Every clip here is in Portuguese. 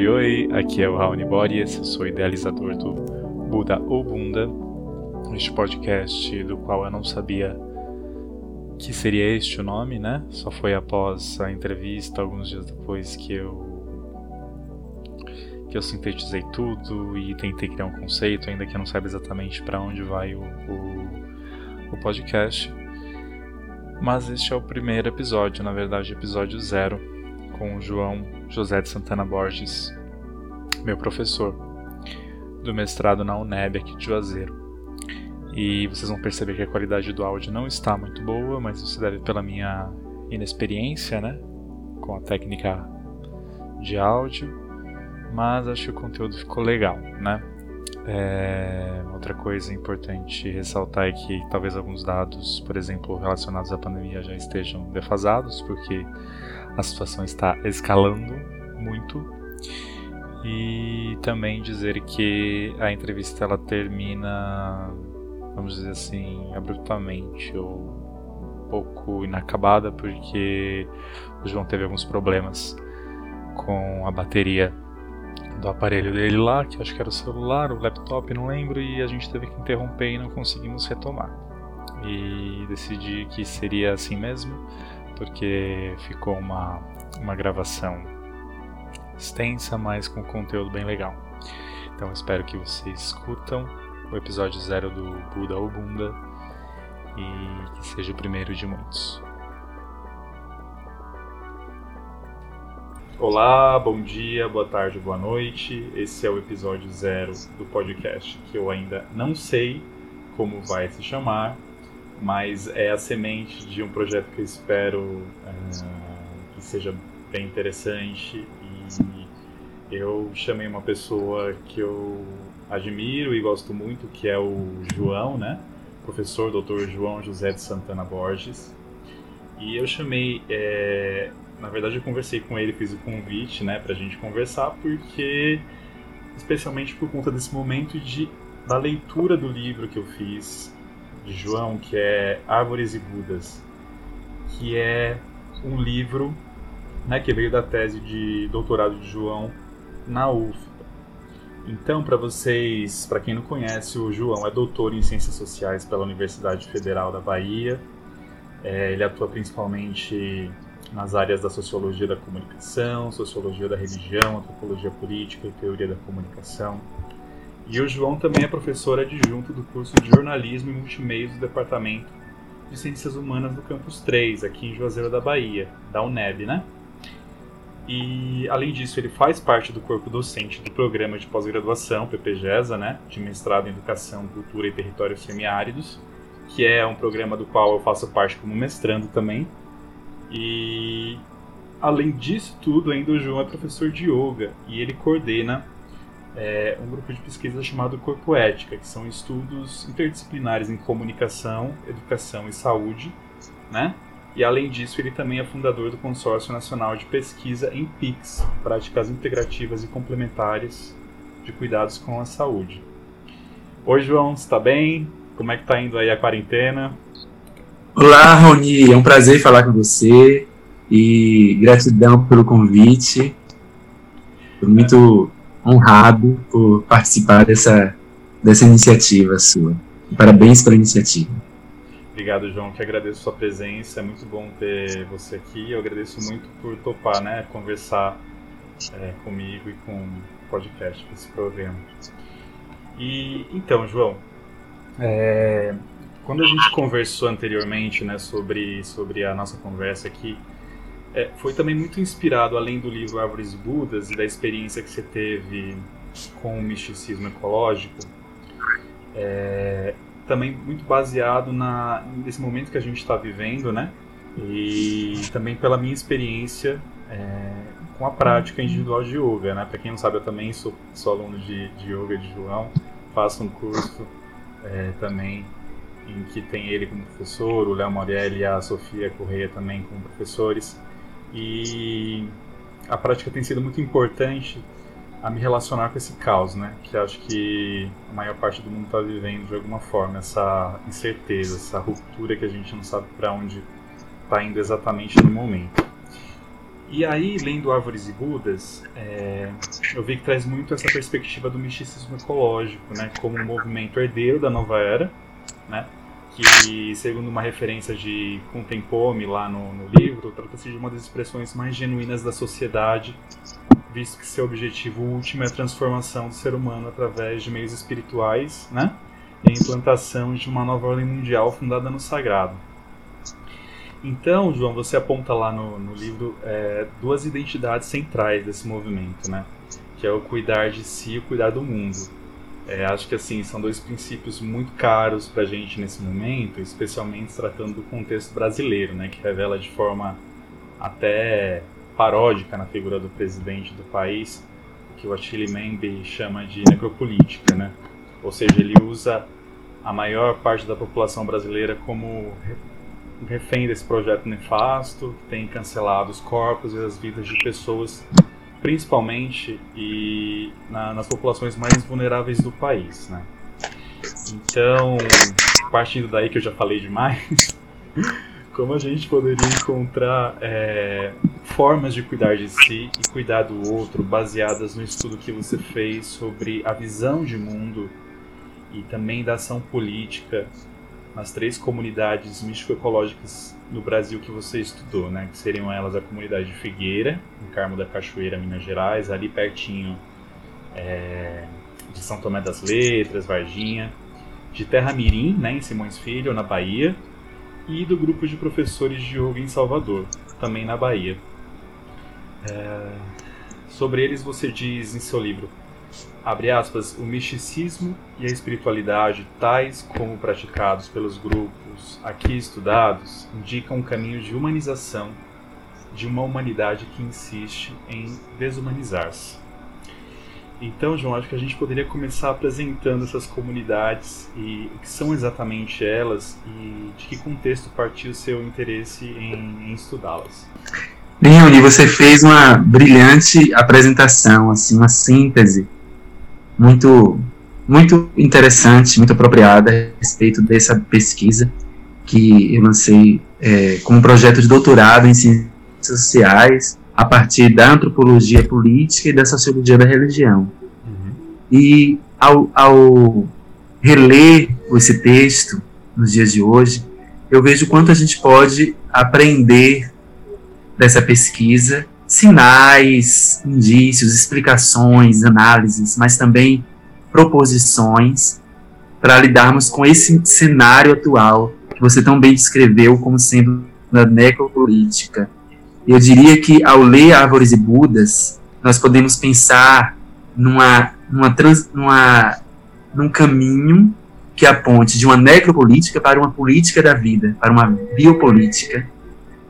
Oi, oi, aqui é o Raoni Boris, eu sou idealizador do Buda ou Bunda, este podcast do qual eu não sabia que seria este o nome, né? Só foi após a entrevista, alguns dias depois, que eu que eu sintetizei tudo e tentei criar um conceito, ainda que eu não saiba exatamente para onde vai o, o, o podcast. Mas este é o primeiro episódio, na verdade, episódio zero, com João José de Santana Borges, meu professor do mestrado na UNEB aqui de Juazeiro. E vocês vão perceber que a qualidade do áudio não está muito boa, mas isso deve pela minha inexperiência, né, com a técnica de áudio. Mas acho que o conteúdo ficou legal, né? É, outra coisa importante ressaltar é que talvez alguns dados, por exemplo, relacionados à pandemia já estejam defasados, porque a situação está escalando muito. E também dizer que a entrevista ela termina, vamos dizer assim, abruptamente ou um pouco inacabada, porque o João teve alguns problemas com a bateria do aparelho dele lá, que acho que era o celular, o laptop, não lembro, e a gente teve que interromper e não conseguimos retomar. E decidi que seria assim mesmo, porque ficou uma, uma gravação extensa, mas com conteúdo bem legal. Então espero que vocês escutam o episódio zero do Buda ou Bunda e que seja o primeiro de muitos. Olá, bom dia, boa tarde, boa noite. Esse é o episódio zero do podcast que eu ainda não sei como vai se chamar, mas é a semente de um projeto que eu espero é, que seja bem interessante e eu chamei uma pessoa que eu admiro e gosto muito, que é o João, né? Professor Dr. João José de Santana Borges. E eu chamei é, na verdade eu conversei com ele, fiz o convite, né, pra gente conversar, porque especialmente por conta desse momento de da leitura do livro que eu fiz de João, que é Árvores e Budas, que é um livro, né, que veio da tese de doutorado de João na UFBA. Então, para vocês, para quem não conhece, o João é doutor em Ciências Sociais pela Universidade Federal da Bahia. É, ele atua principalmente nas áreas da sociologia da comunicação, sociologia da religião, antropologia política e teoria da comunicação. E o João também é professor adjunto do curso de jornalismo e multimeios do Departamento de Ciências Humanas do Campus 3, aqui em Juazeiro da Bahia, da UNEB, né? E, além disso, ele faz parte do corpo docente do programa de pós-graduação, PPGESA, né? De mestrado em Educação, Cultura e Territórios Semiáridos, que é um programa do qual eu faço parte como mestrando também, e além disso tudo, ainda o João é professor de yoga e ele coordena é, um grupo de pesquisa chamado Corpo Ética, que são estudos interdisciplinares em comunicação, educação e saúde, né? E além disso, ele também é fundador do Consórcio Nacional de Pesquisa em PICS, Práticas Integrativas e Complementares de Cuidados com a Saúde. Oi, João, está bem? Como é que está indo aí a quarentena? Olá, Roni, é um prazer falar com você e gratidão pelo convite. Muito honrado por participar dessa, dessa iniciativa sua. Parabéns pela iniciativa. Obrigado, João, que agradeço a sua presença. É muito bom ter você aqui. Eu agradeço muito por topar, né, conversar é, comigo e com o podcast, esse programa. E então, João, é, quando a gente conversou anteriormente né, sobre, sobre a nossa conversa aqui, é, foi também muito inspirado, além do livro Árvores Budas e da experiência que você teve com o misticismo ecológico, é, também muito baseado na, nesse momento que a gente está vivendo, né? E também pela minha experiência é, com a prática individual de yoga, né? Para quem não sabe, eu também sou, sou aluno de, de yoga de João, faço um curso é, também em que tem ele como professor, o Léo Morelli e a Sofia Correia também como professores. E a prática tem sido muito importante a me relacionar com esse caos, né? Que acho que a maior parte do mundo está vivendo de alguma forma essa incerteza, essa ruptura que a gente não sabe para onde está indo exatamente no momento. E aí, lendo Árvores e Budas, é, eu vi que traz muito essa perspectiva do misticismo ecológico, né, como um movimento herdeiro da nova era, né, que, segundo uma referência de Contempome lá no, no livro, trata-se de uma das expressões mais genuínas da sociedade, visto que seu objetivo último é a transformação do ser humano através de meios espirituais, né, e a implantação de uma nova ordem mundial fundada no sagrado. Então, João, você aponta lá no, no livro é, duas identidades centrais desse movimento, né? Que é o cuidar de si e o cuidar do mundo. É, acho que assim são dois princípios muito caros para a gente nesse momento, especialmente tratando do contexto brasileiro, né? Que revela de forma até paródica na figura do presidente do país, que o Achille Mbembe chama de necropolítica, né? Ou seja, ele usa a maior parte da população brasileira como refém desse projeto nefasto, que tem cancelado os corpos e as vidas de pessoas, principalmente e na, nas populações mais vulneráveis do país, né? Então, partindo daí que eu já falei demais, como a gente poderia encontrar é, formas de cuidar de si e cuidar do outro baseadas no estudo que você fez sobre a visão de mundo e também da ação política nas três comunidades místico-ecológicas no Brasil que você estudou, né? Que seriam elas a comunidade de Figueira, em Carmo da Cachoeira, Minas Gerais, ali pertinho é, de São Tomé das Letras, Varginha, de Terra Mirim, né, em Simões Filho, na Bahia, e do grupo de professores de yoga em Salvador, também na Bahia. É, sobre eles você diz em seu livro abre aspas, o misticismo e a espiritualidade, tais como praticados pelos grupos aqui estudados, indicam um caminho de humanização de uma humanidade que insiste em desumanizar-se. Então, João, acho que a gente poderia começar apresentando essas comunidades e o que são exatamente elas e de que contexto partiu o seu interesse em, em estudá-las. Leone, você fez uma brilhante apresentação, assim, uma síntese muito, muito interessante, muito apropriada a respeito dessa pesquisa que eu lancei é, como projeto de doutorado em ciências sociais a partir da antropologia política e da sociologia da religião. Uhum. E ao, ao reler esse texto nos dias de hoje, eu vejo quanto a gente pode aprender dessa pesquisa sinais, indícios, explicações, análises, mas também proposições para lidarmos com esse cenário atual que você tão bem descreveu como sendo da necropolítica. Eu diria que ao ler Árvores e Budas, nós podemos pensar numa, numa, trans, numa, num caminho que aponte de uma necropolítica para uma política da vida, para uma biopolítica,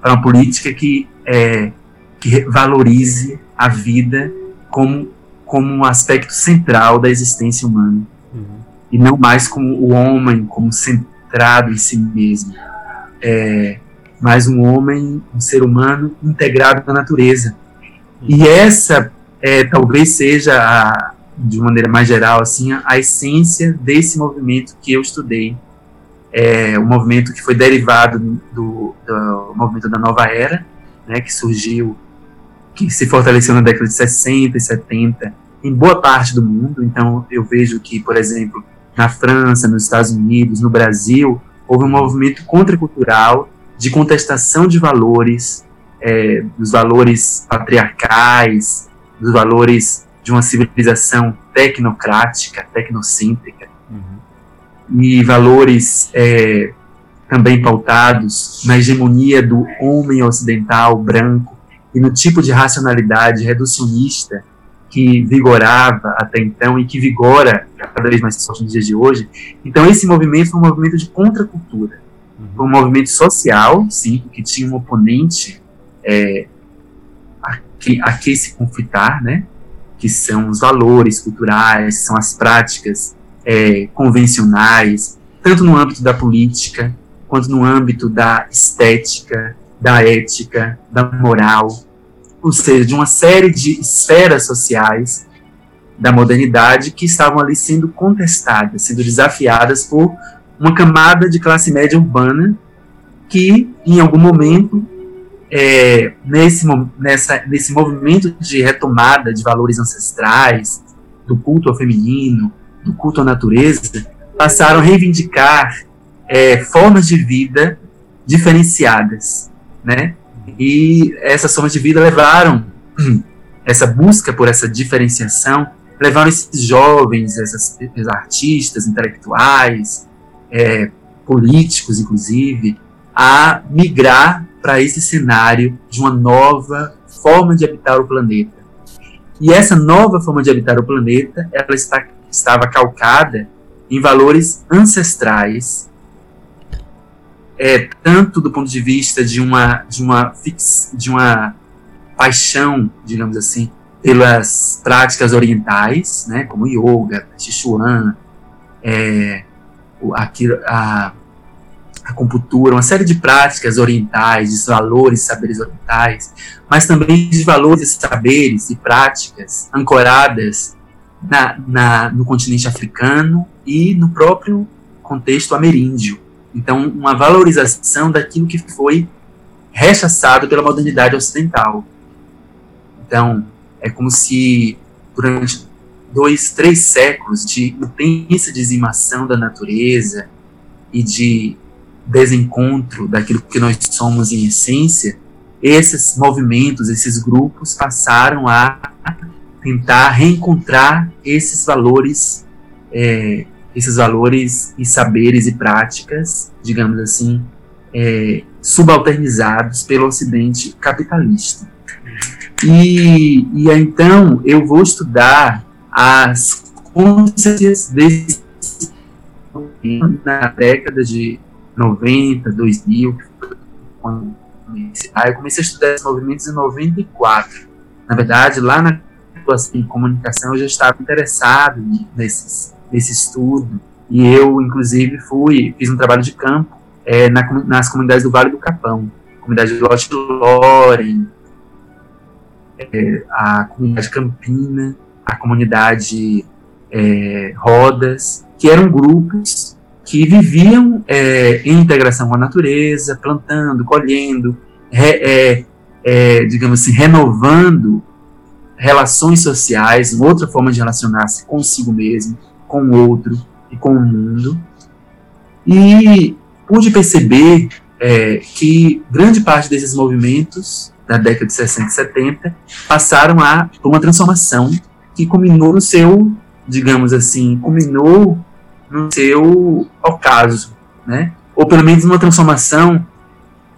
para uma política que é, que valorize a vida como, como um aspecto central da existência humana. Uhum. E não mais como o homem, como centrado em si mesmo. É, mas um homem, um ser humano integrado na natureza. Uhum. E essa é, talvez seja, a, de maneira mais geral, assim, a, a essência desse movimento que eu estudei. É, um movimento que foi derivado do, do movimento da Nova Era, né, que surgiu que se fortaleceu na década de 60 e 70 em boa parte do mundo. Então, eu vejo que, por exemplo, na França, nos Estados Unidos, no Brasil, houve um movimento contracultural de contestação de valores, é, dos valores patriarcais, dos valores de uma civilização tecnocrática, tecnocêntrica, uhum. e valores é, também pautados na hegemonia do homem ocidental branco e no tipo de racionalidade reducionista que vigorava até então e que vigora cada vez mais forte nos dias de hoje. Então esse movimento foi um movimento de contracultura, uhum. foi um movimento social, sim, que tinha um oponente é, a, que, a que se conflitar, né? Que são os valores culturais, são as práticas é, convencionais, tanto no âmbito da política quanto no âmbito da estética, da ética, da moral, ou seja, de uma série de esferas sociais da modernidade que estavam ali sendo contestadas, sendo desafiadas por uma camada de classe média urbana que, em algum momento, é, nesse, nessa, nesse movimento de retomada de valores ancestrais, do culto ao feminino, do culto à natureza, passaram a reivindicar é, formas de vida diferenciadas, né? E essas formas de vida levaram essa busca por essa diferenciação, levaram esses jovens, essas, esses artistas, intelectuais, é, políticos, inclusive, a migrar para esse cenário de uma nova forma de habitar o planeta. E essa nova forma de habitar o planeta, ela está, estava calcada em valores ancestrais, é, tanto do ponto de vista de uma de uma fix, de uma paixão, digamos assim, pelas práticas orientais, né, como yoga, Sichuan, é, a, a, acupuntura, uma série de práticas orientais, de valores, saberes orientais, mas também de valores, saberes e práticas ancoradas na, na, no continente africano e no próprio contexto ameríndio. Então, uma valorização daquilo que foi rechaçado pela modernidade ocidental. Então, é como se durante dois, três séculos de intensa dizimação da natureza e de desencontro daquilo que nós somos em essência, esses movimentos, esses grupos passaram a tentar reencontrar esses valores, é, esses valores e saberes e práticas, digamos assim, é, subalternizados pelo Ocidente capitalista. E, e então eu vou estudar as consequências desse na década de 90, 2000, quando eu comecei a estudar esses movimentos em 94. Na verdade, lá na em comunicação eu já estava interessado nesses, nesse estudo e eu, inclusive, fui fiz um trabalho de campo é, na, nas comunidades do Vale do Capão, comunidade de Lote Loren, é, a comunidade Campina, a comunidade é, Rodas, que eram grupos que viviam é, em integração com a natureza, plantando, colhendo, re, é, é, digamos assim, renovando relações sociais, uma outra forma de relacionar-se consigo mesmo, com o outro e com o mundo. E pude perceber é, que grande parte desses movimentos da década de 60 e 70 passaram a por uma transformação que culminou no seu, digamos assim, culminou no seu ocaso, né? Ou pelo menos uma transformação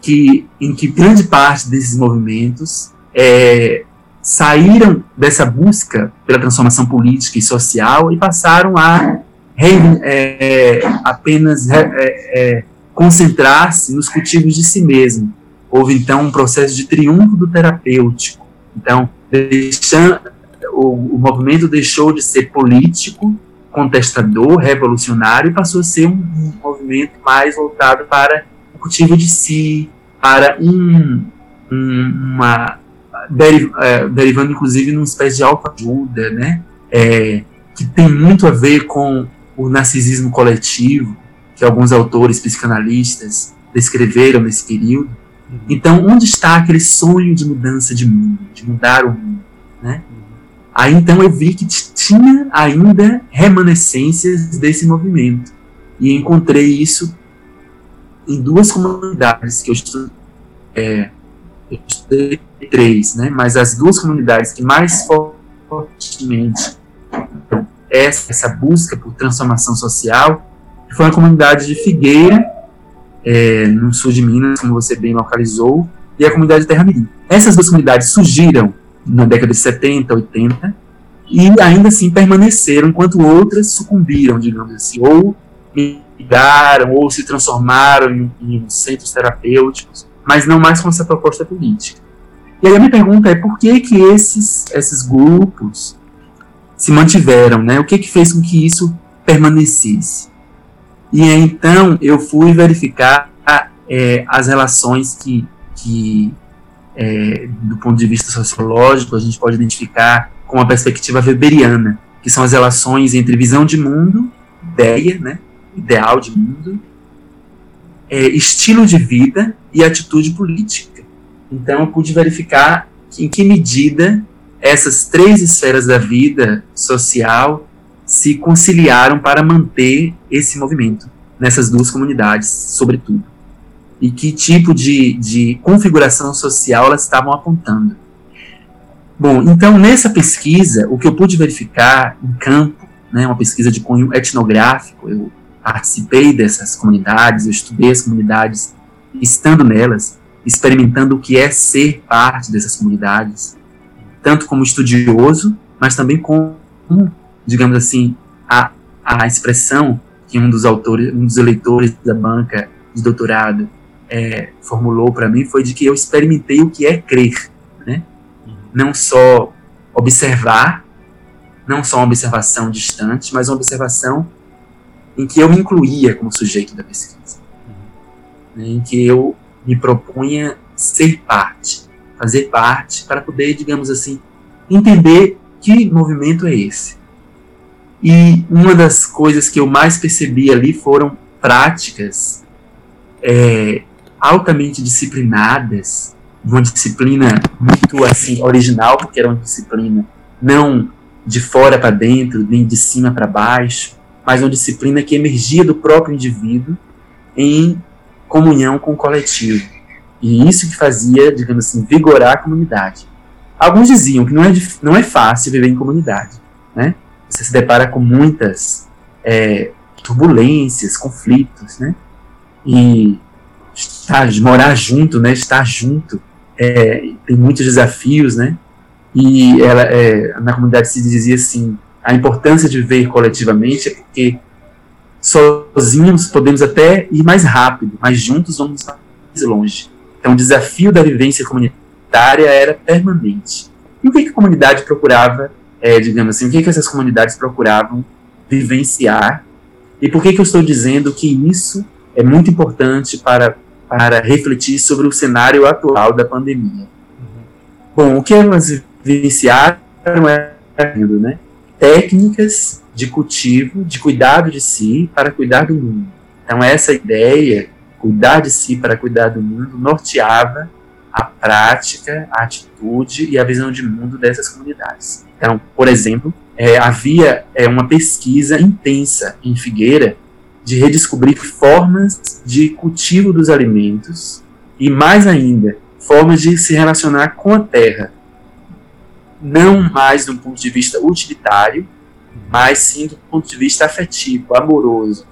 que em que grande parte desses movimentos é, saíram dessa busca pela transformação política e social e passaram a é, apenas é, é, concentrar-se nos cultivos de si mesmo. Houve então um processo de triunfo do terapêutico. Então, deixando, o, o movimento deixou de ser político contestador, revolucionário, e passou a ser um, um movimento mais voltado para o cultivo de si, para um, um uma deriv, é, derivando inclusive numa espécie de autoajuda, né? É, que tem muito a ver com o narcisismo coletivo, que alguns autores psicanalistas descreveram nesse período. Uhum. Então, onde está aquele sonho de mudança de mundo, de mudar o mundo, né? Aí então eu vi que tinha ainda remanescências desse movimento. E encontrei isso em duas comunidades que eu estudei, é, três, né? Mas as duas comunidades que mais fortemente essa, essa busca por transformação social foi a comunidade de Figueira, é, no sul de Minas, como você bem localizou, e a comunidade de Terra Mirim. Essas duas comunidades surgiram na década de 70, 80, e ainda assim permaneceram, enquanto outras sucumbiram, digamos assim, ou migraram, ou se transformaram em, em centros terapêuticos, mas não mais com essa proposta política. E aí a minha pergunta é por que que esses, esses grupos se mantiveram, né? O que que fez com que isso permanecesse? E aí, então eu fui verificar é, as relações que, que é, do ponto de vista sociológico, a gente pode identificar com a perspectiva weberiana, que são as relações entre visão de mundo, ideia, né, ideal de mundo, é, estilo de vida e atitude política. Então eu pude verificar em que medida essas três esferas da vida social se conciliaram para manter esse movimento nessas duas comunidades, sobretudo. E que tipo de, de configuração social elas estavam apontando. Bom, então nessa pesquisa, o que eu pude verificar em campo, né, uma pesquisa de cunho etnográfico, eu participei dessas comunidades, eu estudei as comunidades, estando nelas, experimentando o que é ser parte dessas comunidades, tanto como estudioso, mas também como, digamos assim, a, a expressão que um dos autores, um dos eleitores da banca de doutorado é, formulou para mim foi de que eu experimentei o que é crer, né? Não só observar, não só uma observação distante, mas uma observação em que eu me incluía como sujeito da pesquisa. Em que eu me propunha ser parte, fazer parte, para poder, digamos assim, entender que movimento é esse. E uma das coisas que eu mais percebi ali foram práticas é, altamente disciplinadas, uma disciplina muito assim original, porque era uma disciplina não de fora para dentro, nem de cima para baixo, mas uma disciplina que emergia do próprio indivíduo em comunhão com o coletivo. E isso que fazia, digamos assim, vigorar a comunidade. Alguns diziam que não é, não é fácil viver em comunidade, né? Você se depara com muitas é, turbulências, conflitos, né? E estar, morar junto, né? Estar junto é, tem muitos desafios, né? E ela, é, na comunidade se dizia assim, a importância de viver coletivamente é porque sozinhos podemos até ir mais rápido, mas juntos vamos mais longe. Então, o desafio da vivência comunitária era permanente. E o que, que a comunidade procurava, é, digamos assim, o que, que essas comunidades procuravam vivenciar? E por que, que eu estou dizendo que isso é muito importante para, para refletir sobre o cenário atual da pandemia? Uhum. Bom, o que elas vivenciaram é né? técnicas de cultivo, de cuidado de si para cuidar do mundo. Então, essa ideia, cuidar de si para cuidar do mundo, norteava a prática, a atitude e a visão de mundo dessas comunidades. Então, por exemplo, é, havia é, uma pesquisa intensa em Figueira de redescobrir formas de cultivo dos alimentos e, mais ainda, formas de se relacionar com a terra, não mais do ponto de vista utilitário, mas sim do ponto de vista afetivo, amoroso.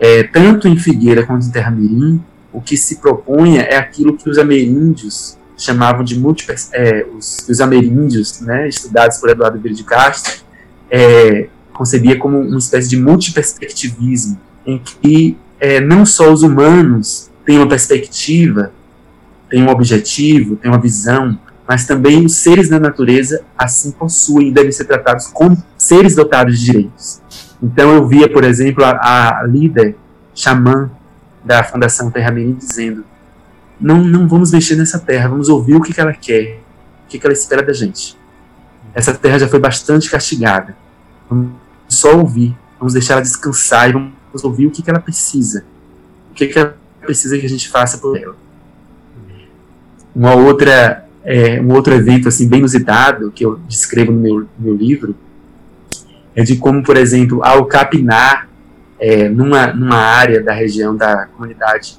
É, tanto em Figueira quanto em Terra Mirim, o que se propunha é aquilo que os ameríndios chamavam de múltiples, é, os, os ameríndios, né, estudados por Eduardo Vieira de Castro, é, concebia como uma espécie de multiperspectivismo, em que é, não só os humanos têm uma perspectiva, têm um objetivo, têm uma visão, mas também os seres da natureza assim possuem e devem ser tratados como seres dotados de direitos. Então eu via, por exemplo, a, a líder xamã da Fundação Terra Mirim dizendo: não, não vamos mexer nessa terra, vamos ouvir o que, que ela quer, o que, que ela espera da gente. Essa terra já foi bastante castigada. Vamos só ouvir, vamos deixar ela descansar e vamos ouvir o que, que ela precisa. O que, que ela precisa que a gente faça por ela. Uma outra é, um outro evento assim bem inusitado que eu descrevo no meu, meu livro é de como, por exemplo, ao capinar é, numa, numa área da região da comunidade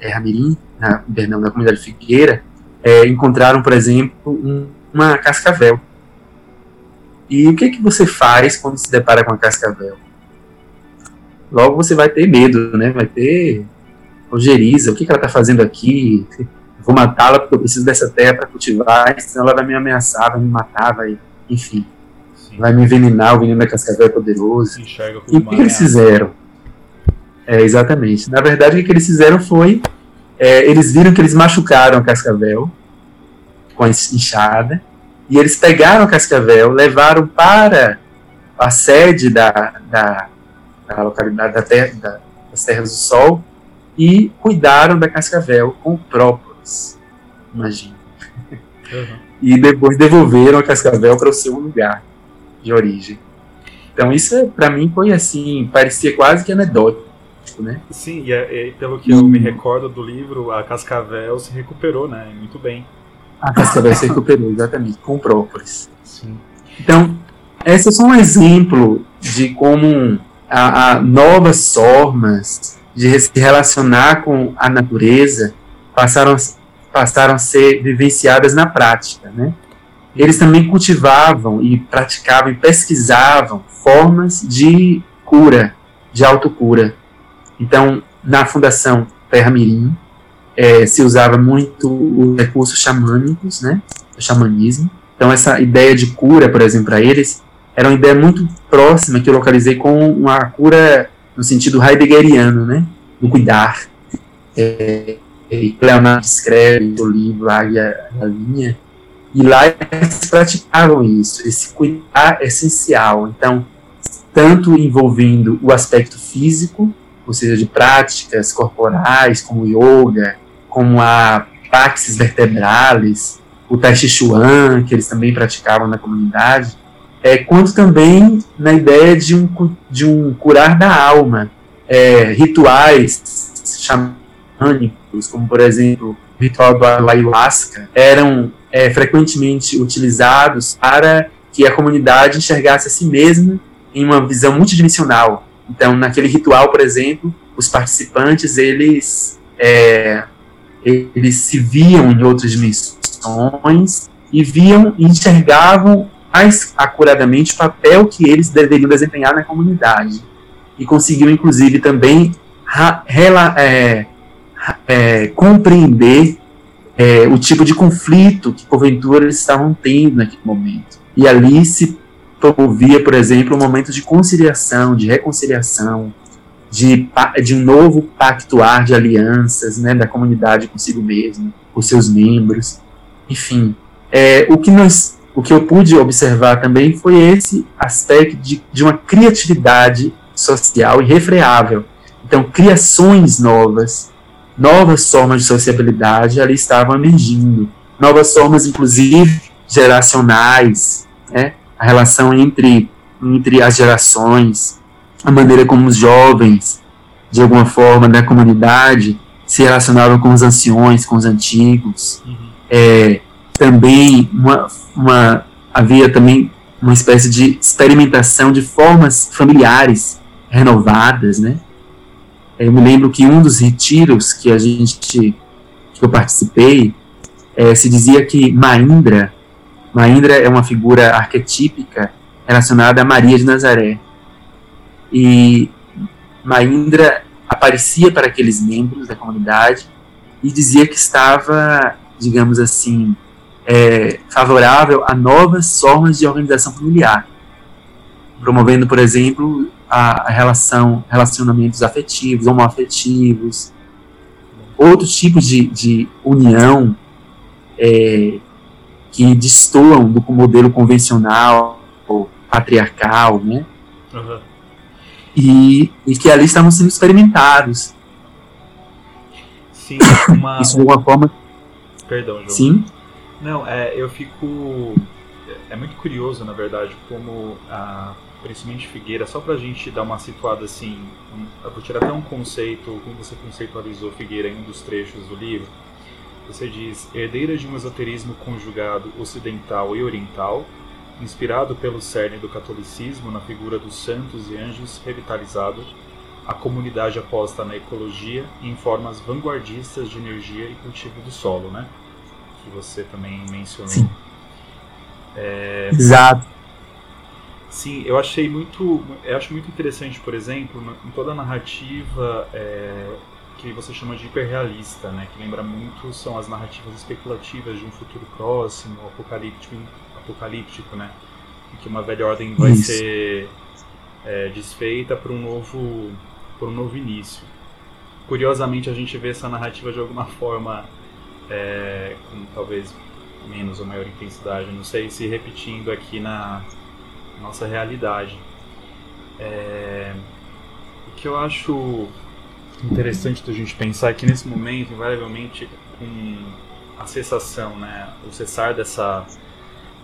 é, Ramirim, na, perdão, na comunidade Figueira, é, encontraram, por exemplo, um, uma cascavel. E o que, que você faz quando se depara com a cascavel? Logo você vai ter medo, né? Vai ter ojeriza, o que, que ela está fazendo aqui? Vou matá-la porque eu preciso dessa terra para cultivar, senão ela vai me ameaçar, vai me matar, vai, enfim, Sim. vai me envenenar, o veneno da cascavel é poderoso. E o que, que, eles fizeram? É, exatamente. Na verdade, o que, eles fizeram foi, é, eles viram que eles machucaram a cascavel com a enxada, e eles pegaram a cascavel, levaram para a sede da, da, da localidade da terra, da, das Terras do Sol e cuidaram da cascavel com o próprio imagina. Uhum. E depois devolveram a Cascavel para o seu lugar de origem. Então isso para mim foi assim, parecia quase que anedótico, né? Sim, e, é, e pelo que eu me recordo do livro, a Cascavel se recuperou, né? Muito bem. A Cascavel se recuperou, exatamente, com própolis. Sim. Então, esse é só um exemplo de como há novas formas de se relacionar com a natureza passaram, passaram a ser vivenciadas na prática, né? Eles também cultivavam e praticavam e pesquisavam formas de cura, de autocura. Então, na Fundação Terra Mirim, é, se usava muito os recursos xamânicos, né? O xamanismo. Então, essa ideia de cura, por exemplo, para eles, era uma ideia muito próxima que eu localizei com uma cura no sentido heideggeriano, né? Do cuidar. É, e Leonardo escreve no livro Águia da Linha, e lá eles praticavam isso, esse cuidar essencial. Então, tanto envolvendo o aspecto físico, ou seja, de práticas corporais, como yoga, como a praxis vertebralis, o Tai Chi Chuan, que eles também praticavam na comunidade, é, quanto também na ideia de um, de um curar da alma, é, rituais xamânicos, como por exemplo o ritual do ayahuasca, eram é, frequentemente utilizados para que a comunidade enxergasse a si mesma em uma visão multidimensional. Então, naquele ritual, por exemplo, os participantes eles é, eles se viam em outras dimensões e viam e enxergavam mais acuradamente o papel que eles deveriam desempenhar na comunidade e conseguiam inclusive também é, é, compreender é, o tipo de conflito que porventura eles estavam tendo naquele momento e ali se promovia por exemplo um momento de conciliação de reconciliação de, de um novo pactuar de alianças né, da comunidade consigo mesmo, com seus membros, enfim. É, o, que nós, o que eu pude observar também foi esse aspecto de, de uma criatividade social irrefreável. Então, criações novas, novas formas de sociabilidade ali estavam emergindo, novas formas, inclusive, geracionais, né? a relação entre, entre as gerações, a maneira como os jovens, de alguma forma, da comunidade, se relacionavam com os anciões, com os antigos. Uhum. É, também uma, uma, havia também uma espécie de experimentação de formas familiares renovadas, né? Eu me lembro que um dos retiros que a gente que eu participei é, se dizia que Maindra, Maindra é uma figura arquetípica relacionada a Maria de Nazaré. E Maindra aparecia para aqueles membros da comunidade e dizia que estava, digamos assim, é, favorável a novas formas de organização familiar, promovendo, por exemplo, a, relação, relacionamentos afetivos, homoafetivos, outros tipos de, de união é, que destoam do modelo convencional ou patriarcal, né? Uhum e, e que ali estavam sendo experimentados. Sim, uma... Isso de alguma forma. Perdão, João. Sim. Não, é, eu fico. É muito curioso, na verdade, como a. Principalmente Figueira, só pra gente dar uma situada assim, eu vou tirar até um conceito, como você conceitualizou Figueira em um dos trechos do livro. Você diz, herdeira de um esoterismo conjugado ocidental e oriental, Inspirado pelo cerne do catolicismo na figura dos santos e anjos revitalizado, a comunidade aposta na ecologia e em formas vanguardistas de energia e cultivo do solo, né? Que você também mencionou. Sim. É... Exato. Sim, eu achei muito, eu acho muito interessante, por exemplo, em toda a narrativa é, que você chama de hiperrealista, né? Que lembra muito são as narrativas especulativas de um futuro próximo, apocalíptico apocalíptico, né? Em que uma velha ordem vai Isso. ser é, desfeita por um novo por um novo início. Curiosamente, a gente vê essa narrativa de alguma forma é, com talvez menos ou maior intensidade, não sei, se repetindo aqui na nossa realidade. É, o que eu acho interessante da gente pensar é que nesse momento, invariavelmente, com a cessação, né, o cessar dessa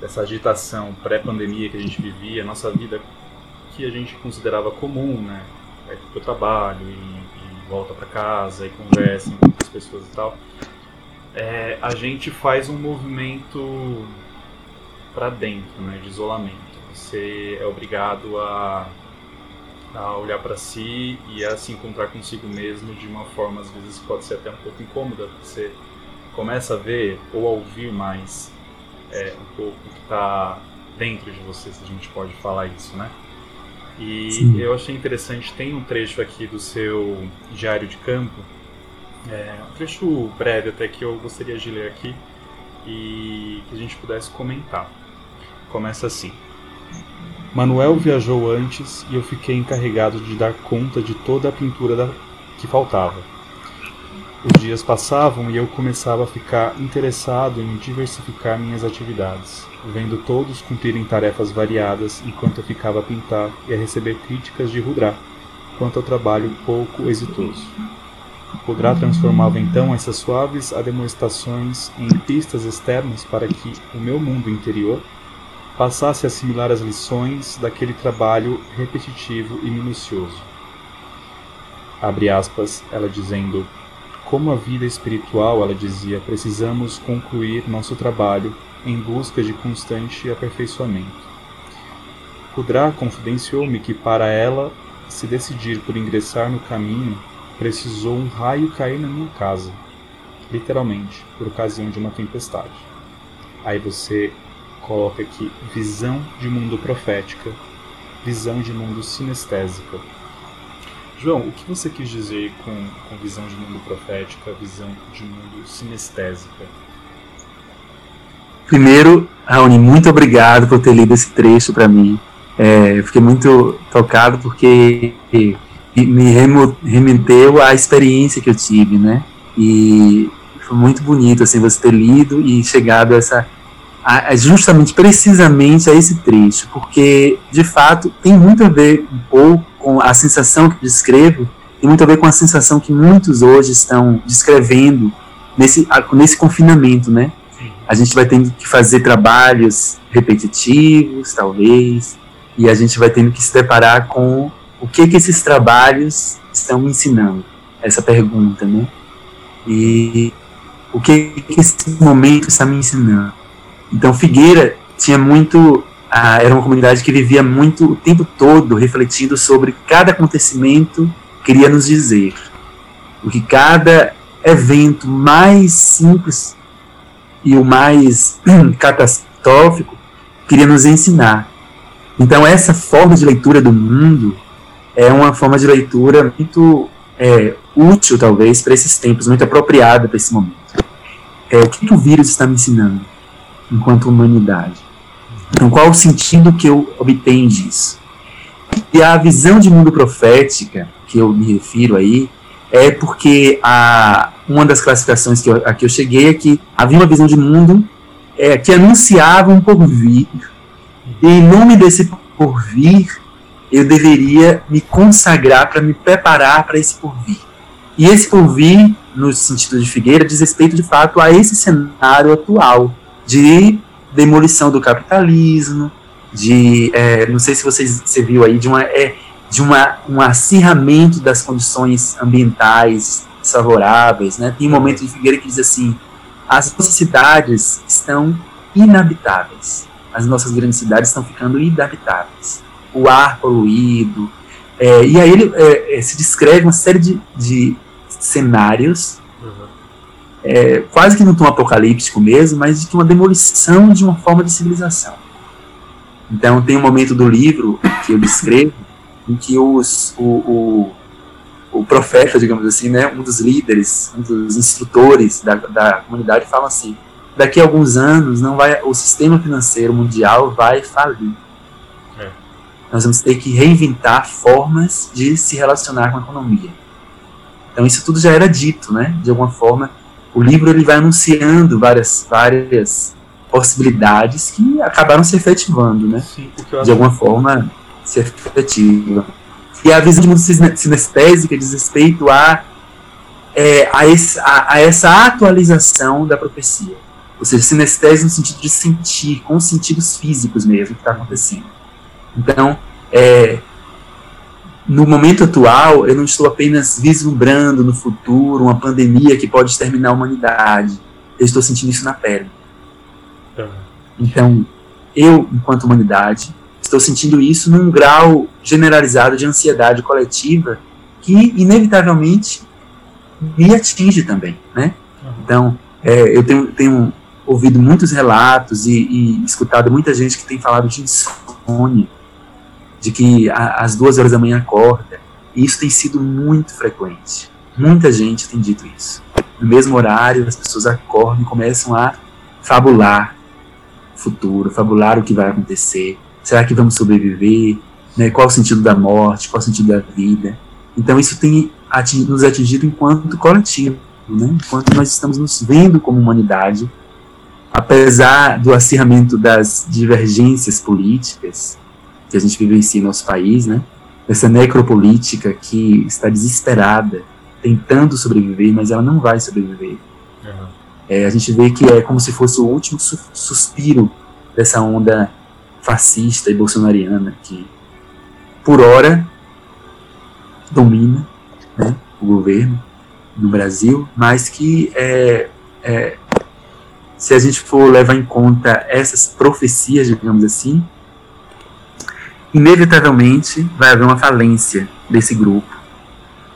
dessa agitação pré-pandemia que a gente vivia, a nossa vida que a gente considerava comum, né? É, o trabalho e, volta para casa e conversa com outras pessoas e tal, é, a gente faz um movimento para dentro, né, de isolamento. Você é obrigado a, a olhar para si e a se encontrar consigo mesmo de uma forma às vezes pode ser até um pouco incômoda. Você começa a ver ou a ouvir mais é, um pouco o que está dentro de você, se a gente pode falar isso, né? E Sim. eu achei interessante, tem um trecho aqui do seu diário de campo, é, um trecho breve até que eu gostaria de ler aqui e que a gente pudesse comentar. Começa assim. Manuel viajou antes e eu fiquei encarregado de dar conta de toda a pintura da... que faltava. Os dias passavam e eu começava a ficar interessado em diversificar minhas atividades vendo todos cumprirem tarefas variadas enquanto eu ficava a pintar e a receber críticas de Rudra quanto ao trabalho pouco exitoso. Rudra transformava então essas suaves ademoestações em pistas externas para que o meu mundo interior passasse a assimilar as lições daquele trabalho repetitivo e minucioso. Abre aspas, ela dizendo: Como a vida espiritual, ela dizia, precisamos concluir nosso trabalho em busca de constante aperfeiçoamento. Kudra confidenciou-me que para ela se decidir por ingressar no caminho, precisou um raio cair na minha casa, literalmente, por ocasião de uma tempestade. Aí você coloca aqui visão de mundo profética, visão de mundo sinestésica. João, o que você quis dizer com, com visão de mundo profética, visão de mundo sinestésica? Primeiro, Raoni, muito obrigado por ter lido esse trecho para mim. É, fiquei muito tocado porque me remeteu à experiência que eu tive, né? E foi muito bonito assim você ter lido e chegado a essa a, justamente precisamente a esse trecho, porque de fato tem muito a ver um pouco com a sensação que descrevo, tem muito a ver com a sensação que muitos hoje estão descrevendo nesse nesse confinamento, né? a gente vai tendo que fazer trabalhos repetitivos, talvez, e a gente vai tendo que se deparar com o que que esses trabalhos estão me ensinando, essa pergunta, né? E o que que esse momento está me ensinando? Então, Figueira tinha muito, ah, era uma comunidade que vivia muito o tempo todo refletindo sobre cada acontecimento queria nos dizer, o que cada evento mais simples e o mais catastrófico queria nos ensinar. Então, essa forma de leitura do mundo é uma forma de leitura muito é, útil, talvez, para esses tempos, muito apropriada para esse momento. É, o que, que o vírus está me ensinando enquanto humanidade? Então, qual o sentido que eu obtenho disso? E a visão de mundo profética que eu me refiro aí é porque a, uma das classificações que eu, a que eu cheguei é que havia uma visão de mundo é, que anunciava um porvir, e em nome desse porvir, eu deveria me consagrar para me preparar para esse porvir. E esse porvir, no sentido de Figueira, diz respeito de fato a esse cenário atual de demolição do capitalismo, de, é, não sei se vocês, você viu aí, de uma, é, de uma, um acirramento das condições ambientais desfavoráveis. Né? Tem um momento de Figueira que diz assim: as nossas cidades estão inabitáveis, as nossas grandes cidades estão ficando inabitáveis. O ar poluído. É, e aí ele é, é se descreve uma série de, de cenários. É, quase que num tom apocalíptico mesmo, mas de uma demolição de uma forma de civilização. Então tem um momento do livro que eu descrevo em que os, o, o, o profeta, digamos assim, né, um dos líderes, um dos instrutores da, da comunidade fala assim, daqui a alguns anos não vai, o sistema financeiro mundial vai falir. É. Nós vamos ter que reinventar formas de se relacionar com a economia. Então isso tudo já era dito, né? De alguma forma, o livro ele vai anunciando várias várias possibilidades que acabaram se efetivando, né? Sim, de alguma forma se efetiva. E a visão de mundo sinestésica diz respeito a, é, a, esse, a, a, essa atualização da profecia. Ou seja, sinestésia no sentido de sentir, com os sentidos físicos mesmo, o que está acontecendo. Então, é, no momento atual, eu não estou apenas vislumbrando no futuro uma pandemia que pode exterminar a humanidade. Eu estou sentindo isso na pele. Então, eu, enquanto humanidade, estou sentindo isso num grau generalizado de ansiedade coletiva que, inevitavelmente, me atinge também, né? Então, é, eu tenho, tenho, ouvido muitos relatos e, e, escutado muita gente que tem falado de insônia, de que às duas horas da manhã acorda, e isso tem sido muito frequente. Muita gente tem dito isso. No mesmo horário, as pessoas acordam e começam a fabular o futuro, fabular o que vai acontecer. Será que vamos sobreviver? Né? Qual o sentido da morte? Qual o sentido da vida? Então, isso tem nos atingido enquanto coletivo, né? enquanto nós estamos nos vendo como humanidade, apesar do acirramento das divergências políticas que a gente vivencia em nosso país, né? essa necropolítica que está desesperada, tentando sobreviver, mas ela não vai sobreviver. Uhum. É, a gente vê que é como se fosse o último su suspiro dessa onda fascista e bolsonariana que, por hora, domina né, o governo no Brasil, mas que é, é, se a gente for levar em conta essas profecias, digamos assim, inevitavelmente vai haver uma falência desse grupo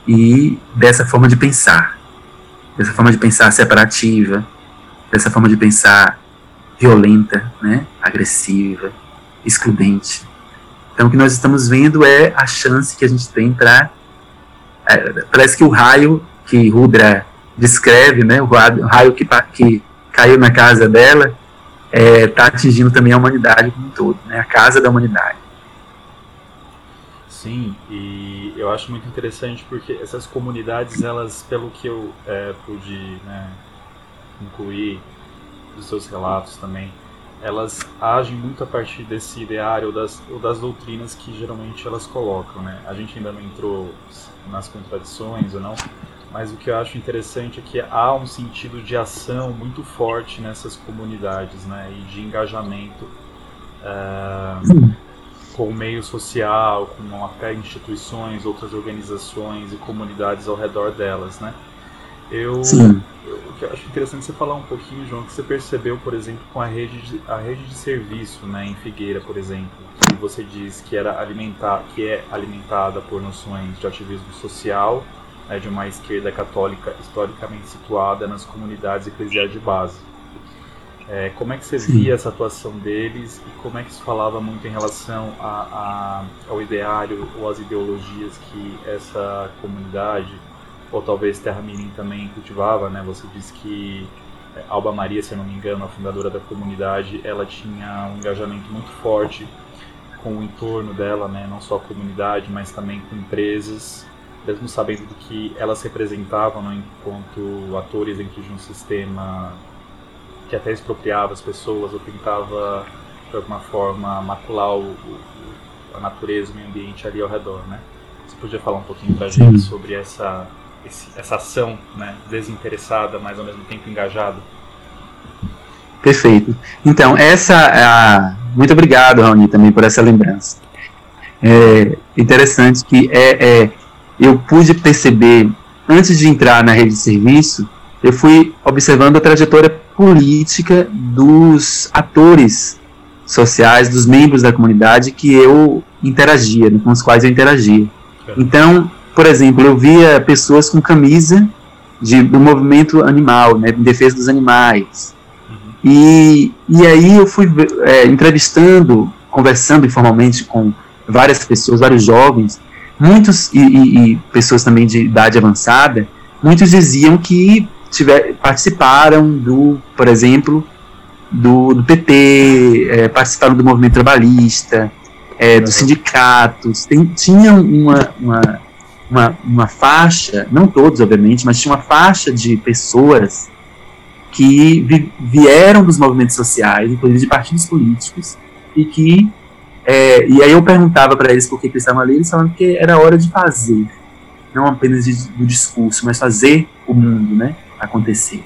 e dessa forma de pensar, dessa forma de pensar separativa, dessa forma de pensar violenta, né, agressiva, excludente. Então, o que nós estamos vendo é a chance que a gente tem para. É, parece que o raio que Rudra descreve, né, o raio que, que caiu na casa dela, está é, tá atingindo também a humanidade como um todo, né, a casa da humanidade. Sim, e eu acho muito interessante porque essas comunidades, elas, pelo que eu é, pude né, incluir dos seus relatos também, elas agem muito a partir desse ideário ou das, ou das doutrinas que geralmente elas colocam, né? A gente ainda não entrou nas contradições ou não, mas o que eu acho interessante é que há um sentido de ação muito forte nessas comunidades, né? E de engajamento uh, com o meio social, com até instituições, outras organizações e comunidades ao redor delas, né? Eu, eu, o que eu acho interessante você falar um pouquinho, João, que você percebeu, por exemplo, com a rede de, a rede de serviço, né, em Figueira, por exemplo, que você diz que era alimentar, que é alimentada por noções de ativismo social, né, de uma esquerda católica historicamente situada nas comunidades eclesiais de base. É, como é que você via essa atuação deles e como é que isso falava muito em relação a, a, ao ideário ou às ideologias que essa comunidade ou talvez Terra Mirim também cultivava, né? Você disse que é, Alba Maria, se eu não me engano, a fundadora da comunidade, ela tinha um engajamento muito forte com o entorno dela, né? Não só a comunidade, mas também com empresas, mesmo sabendo do que elas representavam né? enquanto atores dentro de um sistema que até expropriava as pessoas ou tentava de alguma forma macular o, o, a natureza, o meio ambiente ali ao redor, né? Você podia falar um pouquinho pra gente sobre essa esse, essa ação né, desinteressada, mas ao mesmo tempo engajada. Perfeito. Então, essa. A... Muito obrigado, Raoni, também por essa lembrança. É interessante que é, é, eu pude perceber, antes de entrar na rede de serviço, eu fui observando a trajetória política dos atores sociais, dos membros da comunidade que eu interagia, com os quais eu interagia. Então, por exemplo, eu via pessoas com camisa de, do movimento animal, né, em defesa dos animais. Uhum. E, e aí eu fui é, entrevistando, conversando informalmente com várias pessoas, vários jovens, muitos e, e, e, pessoas também de idade avançada, muitos diziam que tiver, participaram do, por exemplo, do, do PT, é, participaram do movimento trabalhista, é, dos sindicatos, tem, tinham uma, uma uma, uma faixa, não todos, obviamente, mas tinha uma faixa de pessoas que vi, vieram dos movimentos sociais, inclusive de partidos políticos, e que. É, e aí eu perguntava para eles por que, eles estavam ali, eles falavam que era hora de fazer, não apenas de, do discurso, mas fazer o mundo né, acontecer,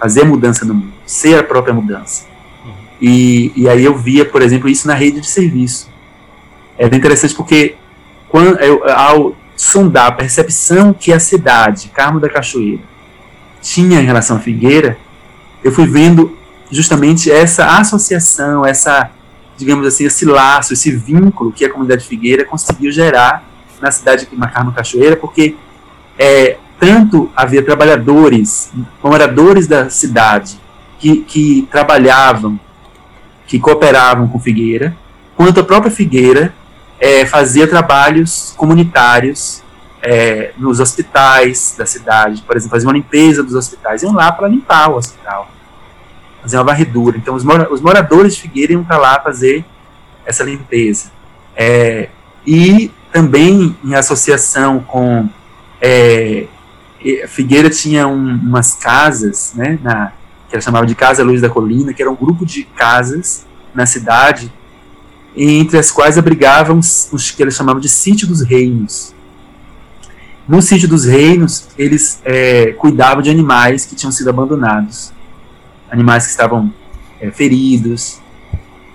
fazer mudança no mundo, ser a própria mudança. Uhum. E, e aí eu via, por exemplo, isso na rede de serviço. Era interessante porque quando, eu, ao sondar a percepção que a cidade, Carmo da Cachoeira, tinha em relação à Figueira, eu fui vendo justamente essa associação, essa, digamos assim, esse laço, esse vínculo que a comunidade Figueira conseguiu gerar na cidade de Carmo Cachoeira, porque é, tanto havia trabalhadores, moradores da cidade, que, que trabalhavam, que cooperavam com Figueira, quanto a própria Figueira é, fazia trabalhos comunitários é, nos hospitais da cidade, por exemplo, fazia uma limpeza dos hospitais, iam lá para limpar o hospital, fazer uma varredura. Então, os, mora os moradores de Figueira iam para lá fazer essa limpeza. É, e também em associação com é, Figueira tinha um, umas casas, né, na, que ela chamava de Casa Luz da Colina, que era um grupo de casas na cidade, entre as quais abrigavam os que eles chamavam de Sítio dos Reinos. No Sítio dos Reinos, eles é, cuidavam de animais que tinham sido abandonados, animais que estavam é, feridos,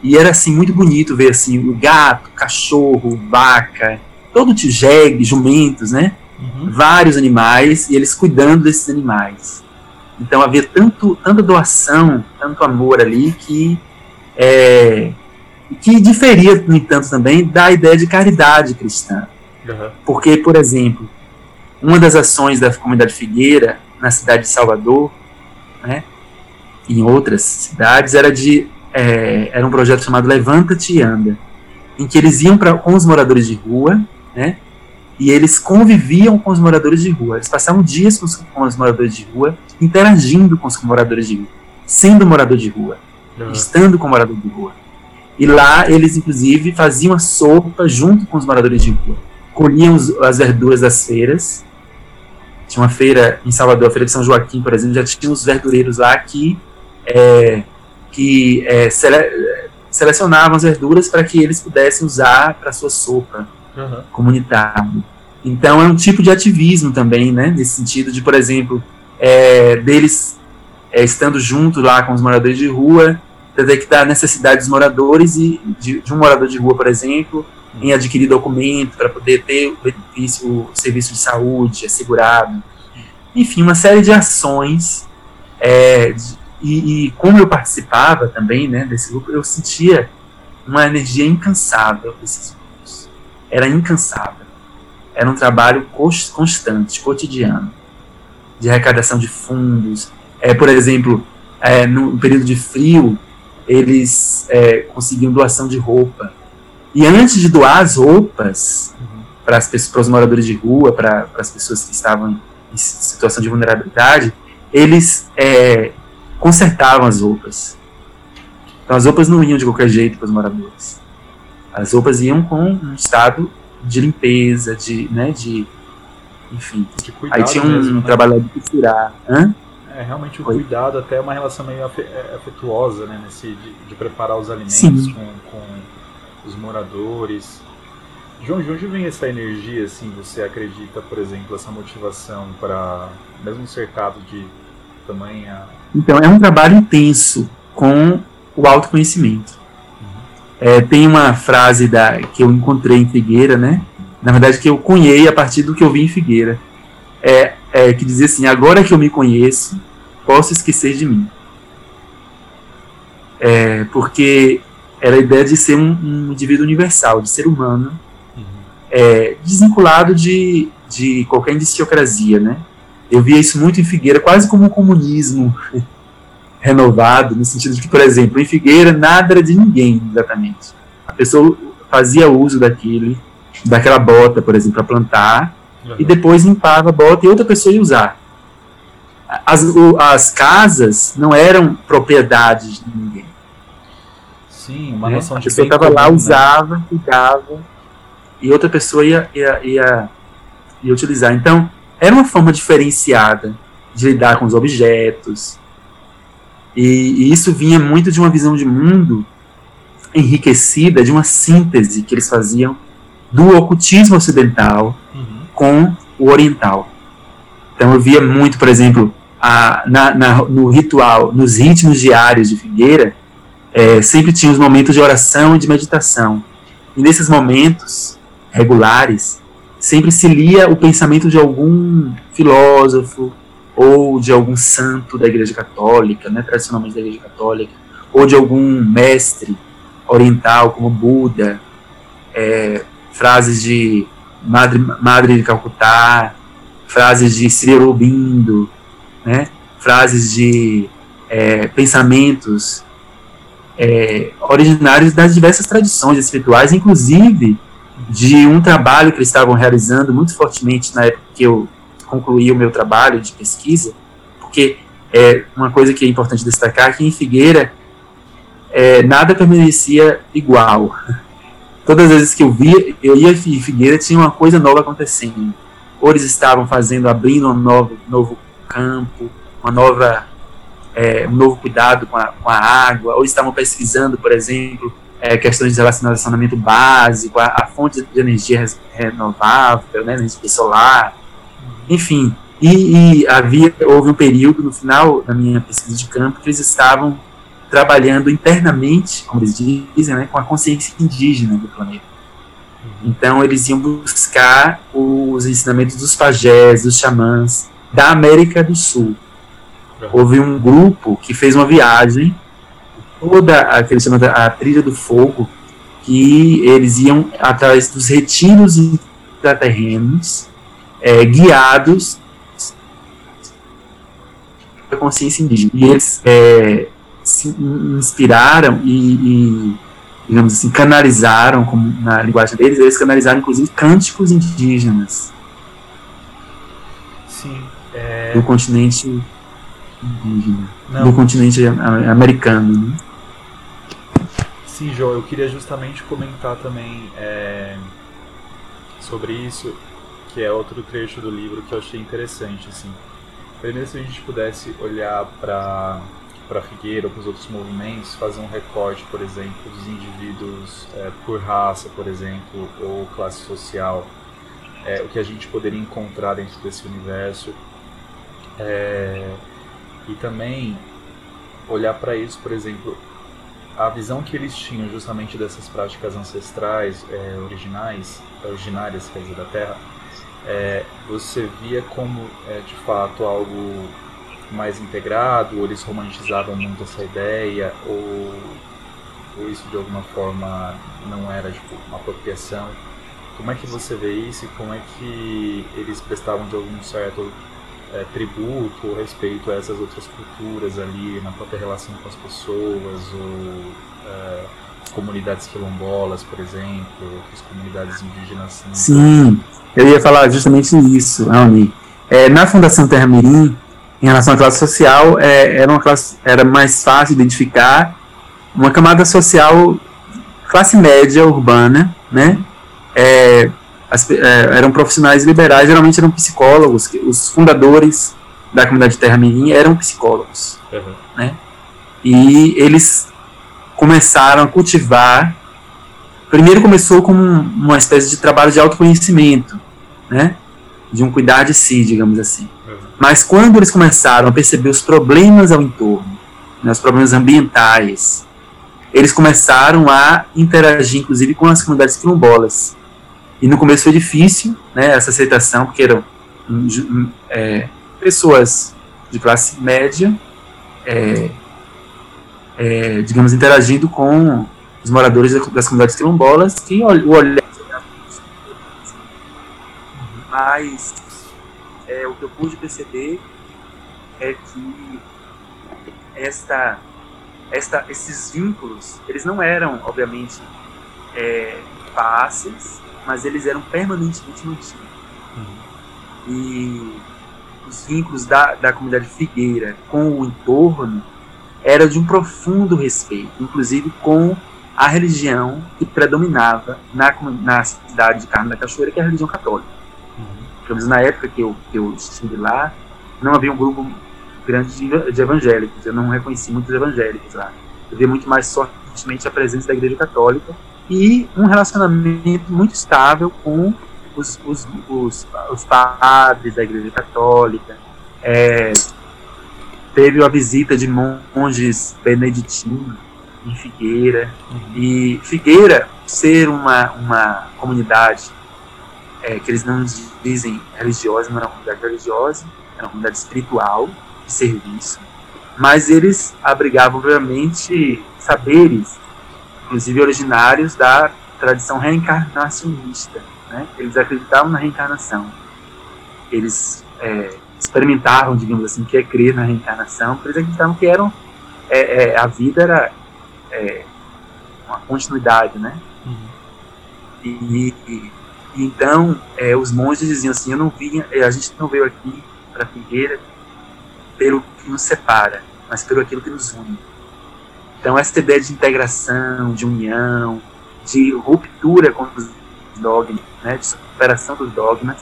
e era assim muito bonito ver assim o gato, cachorro, vaca, todo tipo jegue, jumentos, né? Uhum. vários animais e eles cuidando desses animais. Então havia tanto, tanta doação, tanto amor ali que é, que diferia, no entanto, também da ideia de caridade cristã. Uhum. Porque, por exemplo, uma das ações da comunidade Figueira na cidade de Salvador, né, em outras cidades, era de é, era um projeto chamado Levanta-te e Anda, em que eles iam pra, com os moradores de rua, né, e eles conviviam com os moradores de rua. Eles passavam dias com os, com os moradores de rua, interagindo com os moradores de rua, sendo morador de rua, uhum. estando com morador de rua. E lá eles, inclusive, faziam a sopa junto com os moradores de rua. Colhiam os, as verduras das feiras. Tinha uma feira em Salvador, a Feira de São Joaquim, por exemplo, já tinha os verdureiros lá que, é, que é, sele, selecionavam as verduras para que eles pudessem usar para sua sopa uhum. comunitário. Então é um tipo de ativismo também, né? Nesse sentido de, por exemplo, é, deles é, estando junto lá com os moradores de rua, detectar a necessidade dos moradores e de, de um morador de rua, por exemplo, em adquirir documento para poder ter o benefício, o serviço de saúde assegurado. Enfim, uma série de ações. É, de, e, e, como eu participava também né, desse grupo, eu sentia uma energia incansável era incansável. Era um trabalho constante, cotidiano, de arrecadação de fundos. É, por exemplo, é, no período de frio, eles é, conseguiam doação de roupa. E antes de doar as roupas uhum. para, as, para os moradores de rua, para, para as pessoas que estavam em situação de vulnerabilidade, eles é, consertavam as roupas. Então as roupas não iam de qualquer jeito para os moradores. As roupas iam com um estado de limpeza, de, né, de, enfim. De Aí tinha um mesmo, né? trabalhador de costurar. Hã? É, realmente o Foi. cuidado até é uma relação meio é, afetuosa, né, nesse, de, de preparar os alimentos com, com, os moradores. João, de onde vem essa energia, assim, você acredita, por exemplo, essa motivação para, mesmo cercado de tamanha... Então, é um trabalho intenso com o autoconhecimento. É, tem uma frase da, que eu encontrei em Figueira, né? Na verdade, que eu cunhei a partir do que eu vi em Figueira. É, é, que dizia assim: Agora que eu me conheço, posso esquecer de mim. É, porque era a ideia de ser um, um indivíduo universal, de ser humano, uhum. é, desvinculado de, de qualquer indiciocrasia, né? Eu via isso muito em Figueira, quase como um comunismo renovado, no sentido de que, por exemplo, em Figueira nada era de ninguém exatamente. A pessoa fazia uso daquele, daquela bota, por exemplo, para plantar, uhum. e depois limpava a bota e outra pessoa ia usar. As, as casas não eram propriedades de ninguém. Sim, uma né? noção de A pessoa estava lá, né? usava, cuidava, e outra pessoa ia, ia, ia, ia utilizar. Então, era uma forma diferenciada de lidar com os objetos, e, e, isso vinha muito de uma visão de mundo enriquecida, de uma síntese que eles faziam do ocultismo ocidental uhum. com o oriental. Então eu via muito, por exemplo, a, na, na, no ritual, nos ritmos diários de Figueira, é, sempre tinha os momentos de oração e de meditação. E nesses momentos, regulares, sempre se lia o pensamento de algum filósofo ou de algum santo da Igreja Católica, né, tradicionalmente da Igreja Católica, ou de algum mestre oriental como Buda, é, frases de Madre, Madre de Calcutá, frases de Sri Aurobindo, né, frases de é, pensamentos é, originários das diversas tradições espirituais, inclusive de um trabalho que eles estavam realizando muito fortemente na época que eu concluí o meu trabalho de pesquisa, porque é uma coisa que é importante destacar que em Figueira é, nada permanecia igual. Todas as vezes que eu via, eu ia em Figueira tinha uma coisa nova acontecendo. Ou eles estavam fazendo, abrindo um novo, novo campo, uma nova é, um novo cuidado com a, com a água, ou estavam pesquisando, por exemplo, é, questões relacionadas ao relacionamento básico, a, a fonte de energia renovável, né, energia solar, enfim. E, e, havia, houve um período no final da minha pesquisa de campo que eles estavam trabalhando internamente, como eles dizem, né, com a consciência indígena do planeta. Então eles iam buscar os ensinamentos dos pajés, dos xamãs da América do Sul houve um grupo que fez uma viagem, toda a que eles chamam a trilha do fogo, que eles iam através dos retiros intraterrenos, é, guiados pela consciência indígena. E eles é, se inspiraram e, e, digamos assim, canalizaram, como na linguagem deles, eles canalizaram inclusive cânticos indígenas. Sim. É... Do continente indígena do continente americano. Né? Sim, João, eu queria justamente comentar também é, sobre isso, que é outro trecho do livro que eu achei interessante. Assim. Primeiro, se a gente pudesse olhar para para Figueira ou para os outros movimentos, fazer um recorte, por exemplo, dos indivíduos é, por raça, por exemplo, ou classe social, é, o que a gente poderia encontrar dentro desse universo. É, e também olhar para isso, por exemplo, a visão que eles tinham justamente dessas práticas ancestrais é, originais, originárias, quer dizer, da Terra, é, você via como é, de fato algo mais integrado, ou eles romantizavam muito essa ideia, ou, ou isso de alguma forma não era tipo, uma apropriação. Como é que você vê isso e como é que eles prestavam de algum certo é, tributo ou respeito a essas outras culturas ali na própria relação com as pessoas ou é, comunidades quilombolas, por exemplo, outras comunidades indígenas. Né? Sim, eu ia falar justamente isso, Alni. É, na Fundação Terra Mirim, em relação à classe social, é, era, uma classe, era mais fácil identificar uma camada social classe média urbana, né? É, as, é, eram profissionais liberais, geralmente eram psicólogos, os fundadores da comunidade Terra Mirim eram psicólogos, uhum. né? E eles começaram a cultivar. Primeiro começou com uma espécie de trabalho de autoconhecimento, né? De um cuidar de si, digamos assim. Uhum. Mas quando eles começaram a perceber os problemas ao entorno, né, os problemas ambientais, eles começaram a interagir, inclusive, com as comunidades quilombolas. E no começo foi difícil, né, essa aceitação, porque eram é, pessoas de classe média, é, é, digamos, interagindo com os moradores das comunidades quilombolas, que o olhar mas é, o que eu pude perceber é que esta, esta, esses vínculos, eles não eram, obviamente, é, fáceis, mas eles eram permanentemente mantidos. Uhum. E os vínculos da, da comunidade figueira com o entorno era de um profundo respeito, inclusive com a religião que predominava na, na cidade de Carmo da Cachoeira, que é a religião católica. Uhum. na época que eu, que eu estive lá, não havia um grupo grande de, de evangélicos, eu não reconheci muitos evangélicos lá. Eu vi muito mais fortemente a presença da Igreja Católica e um relacionamento muito estável com os, os, os, os padres da Igreja Católica. É, teve a visita de monges beneditinos em Figueira. E Figueira, ser uma, uma comunidade é, que eles não dizem religiosa, não era uma comunidade religiosa, era uma comunidade espiritual, de serviço, mas eles abrigavam realmente saberes, inclusive originários da tradição reencarnacionista. Né? Eles acreditavam na reencarnação. Eles é, experimentavam, digamos assim, que é crer na reencarnação, porque eles acreditavam que eram, é, é, a vida era é, uma continuidade, né? Uhum. E, e, então é, os monges diziam assim: eu não vinha, é, a gente não veio aqui para figueira pelo que nos separa, mas pelo aquilo que nos une. Então essa ideia de integração, de união, de ruptura com os dogmas, né, de superação dos dogmas,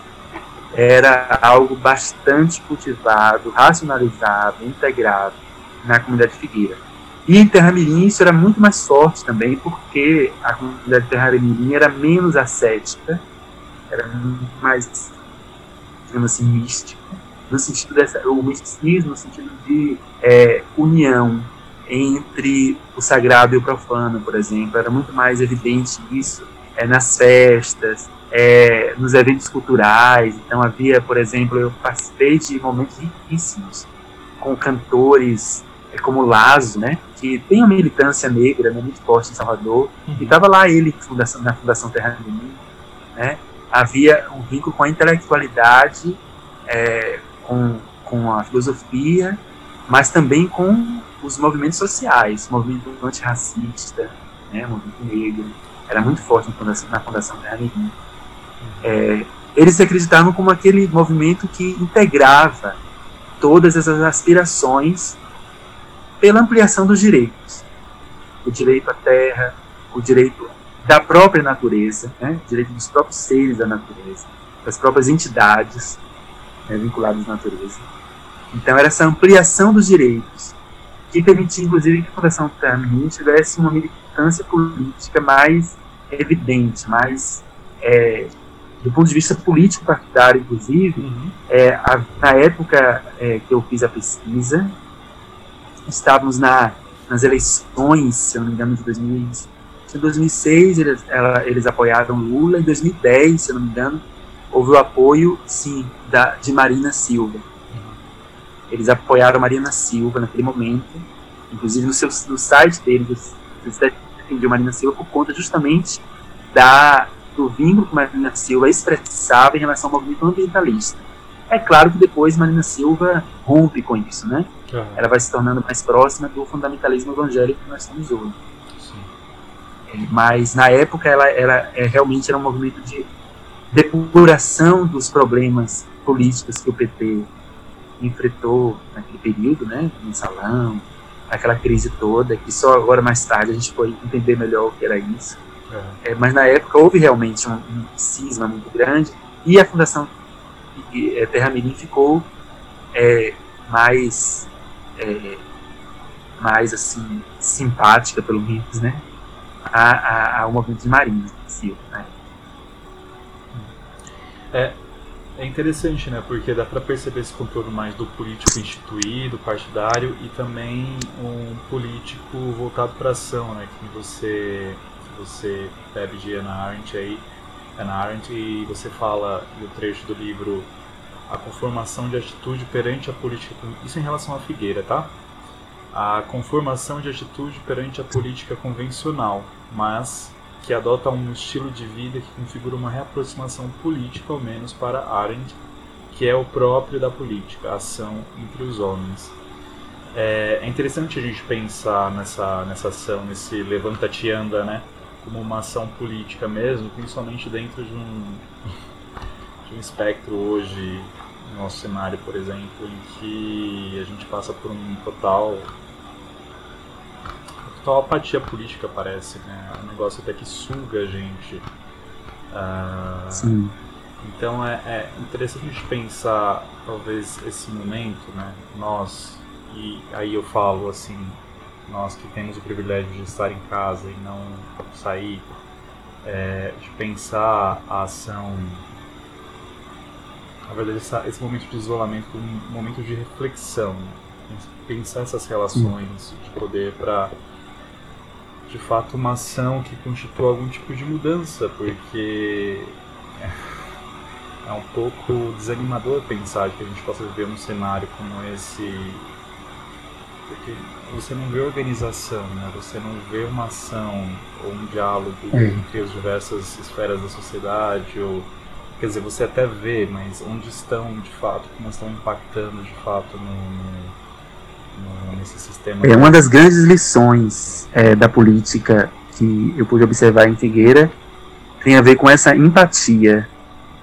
era algo bastante cultivado, racionalizado, integrado na comunidade Figueira. E em Terra Mirim isso era muito mais forte também, porque a comunidade Terra Mirim era menos ascética, era mais, digamos assim, mística, no sentido dessa, o misticismo no sentido de é, união entre o sagrado e o profano, por exemplo, era muito mais evidente isso é, nas festas, é, nos eventos culturais. Então havia, por exemplo, eu participei de momentos riquíssimos com cantores como Lazo, né, que tem uma militância negra né, muito forte em Salvador, uhum. e estava lá ele fundação, na Fundação Terra Menina, né, havia um vínculo com a intelectualidade, é, com, com a filosofia, mas também com os movimentos sociais, movimento antirracista, né, movimento negro, era muito forte na Fundação, na Fundação Terra Menina. É, eles acreditavam como aquele movimento que integrava todas essas aspirações pela ampliação dos direitos. O direito à terra, o direito da própria natureza, né? o direito dos próprios seres da natureza, das próprias entidades né, vinculadas à natureza. Então era essa ampliação dos direitos que permitia, inclusive, que a Fundação Termin tivesse uma militância política mais evidente, mais é, do ponto de vista político partidário, inclusive, uhum. é, a, na época é, que eu fiz a pesquisa, estávamos na, nas eleições, se eu não me engano, de 2000, em 2006 eles, ela, eles apoiaram Lula, em 2010, se eu não me engano, houve o apoio, sim, da, de Marina Silva. Eles apoiaram Marina Silva naquele momento, inclusive no, seu, no site deles, eles defendiam Marina Silva por conta justamente da do vínculo que Marina Silva expressava em relação ao movimento ambientalista. É claro que depois Marina Silva rompe com isso, né? Uhum. Ela vai se tornando mais próxima do fundamentalismo evangélico que nós temos hoje. É, mas na época ela, ela é, realmente era um movimento de depuração dos problemas políticos que o PT enfrentou naquele período, né? No salão, aquela crise toda, que só agora mais tarde a gente foi entender melhor o que era isso. É. É, mas na época houve realmente um, um, cisma muito grande e a Fundação é, Terra Mirim ficou é, mais é, mais assim simpática pelo menos né a, a, ao movimento de Marinha Silva né? é é interessante, né? Porque dá para perceber esse contorno mais do político instituído, partidário e também um político voltado para ação, né? Que você você bebe de Anna Arendt aí, Anna Arendt, e você fala no trecho do livro a conformação de atitude perante a política. Isso em relação à Figueira, tá? A conformação de atitude perante a política convencional, mas que adota um estilo de vida que configura uma reaproximação política, ao menos para Arendt, que é o próprio da política, a ação entre os homens. É, é interessante a gente pensar nessa, nessa ação, nesse levanta-te anda, né? Como uma ação política mesmo, principalmente dentro de um, de um espectro hoje, no nosso cenário, por exemplo, em que a gente passa por um total total apatia política parece, né? É um negócio até que suga a gente. Uh, Sim. Então é, é, interessante a gente pensar talvez esse momento, né? Nós e aí eu falo assim nós que temos o privilégio de estar em casa e não sair, é, de pensar a ação, na verdade, essa, esse momento de isolamento como um momento de reflexão, né? pensar essas relações de poder para, de fato, uma ação que constitua algum tipo de mudança, porque é um pouco desanimador pensar que a gente possa viver um cenário como esse. Porque você não vê organização, né? você não vê uma ação ou um diálogo é. entre as diversas esferas da sociedade, ou quer dizer, você até vê, mas onde estão de fato, como estão impactando de fato no, no, nesse sistema. É uma das grandes lições é, da política que eu pude observar em Figueira tem a ver com essa empatia,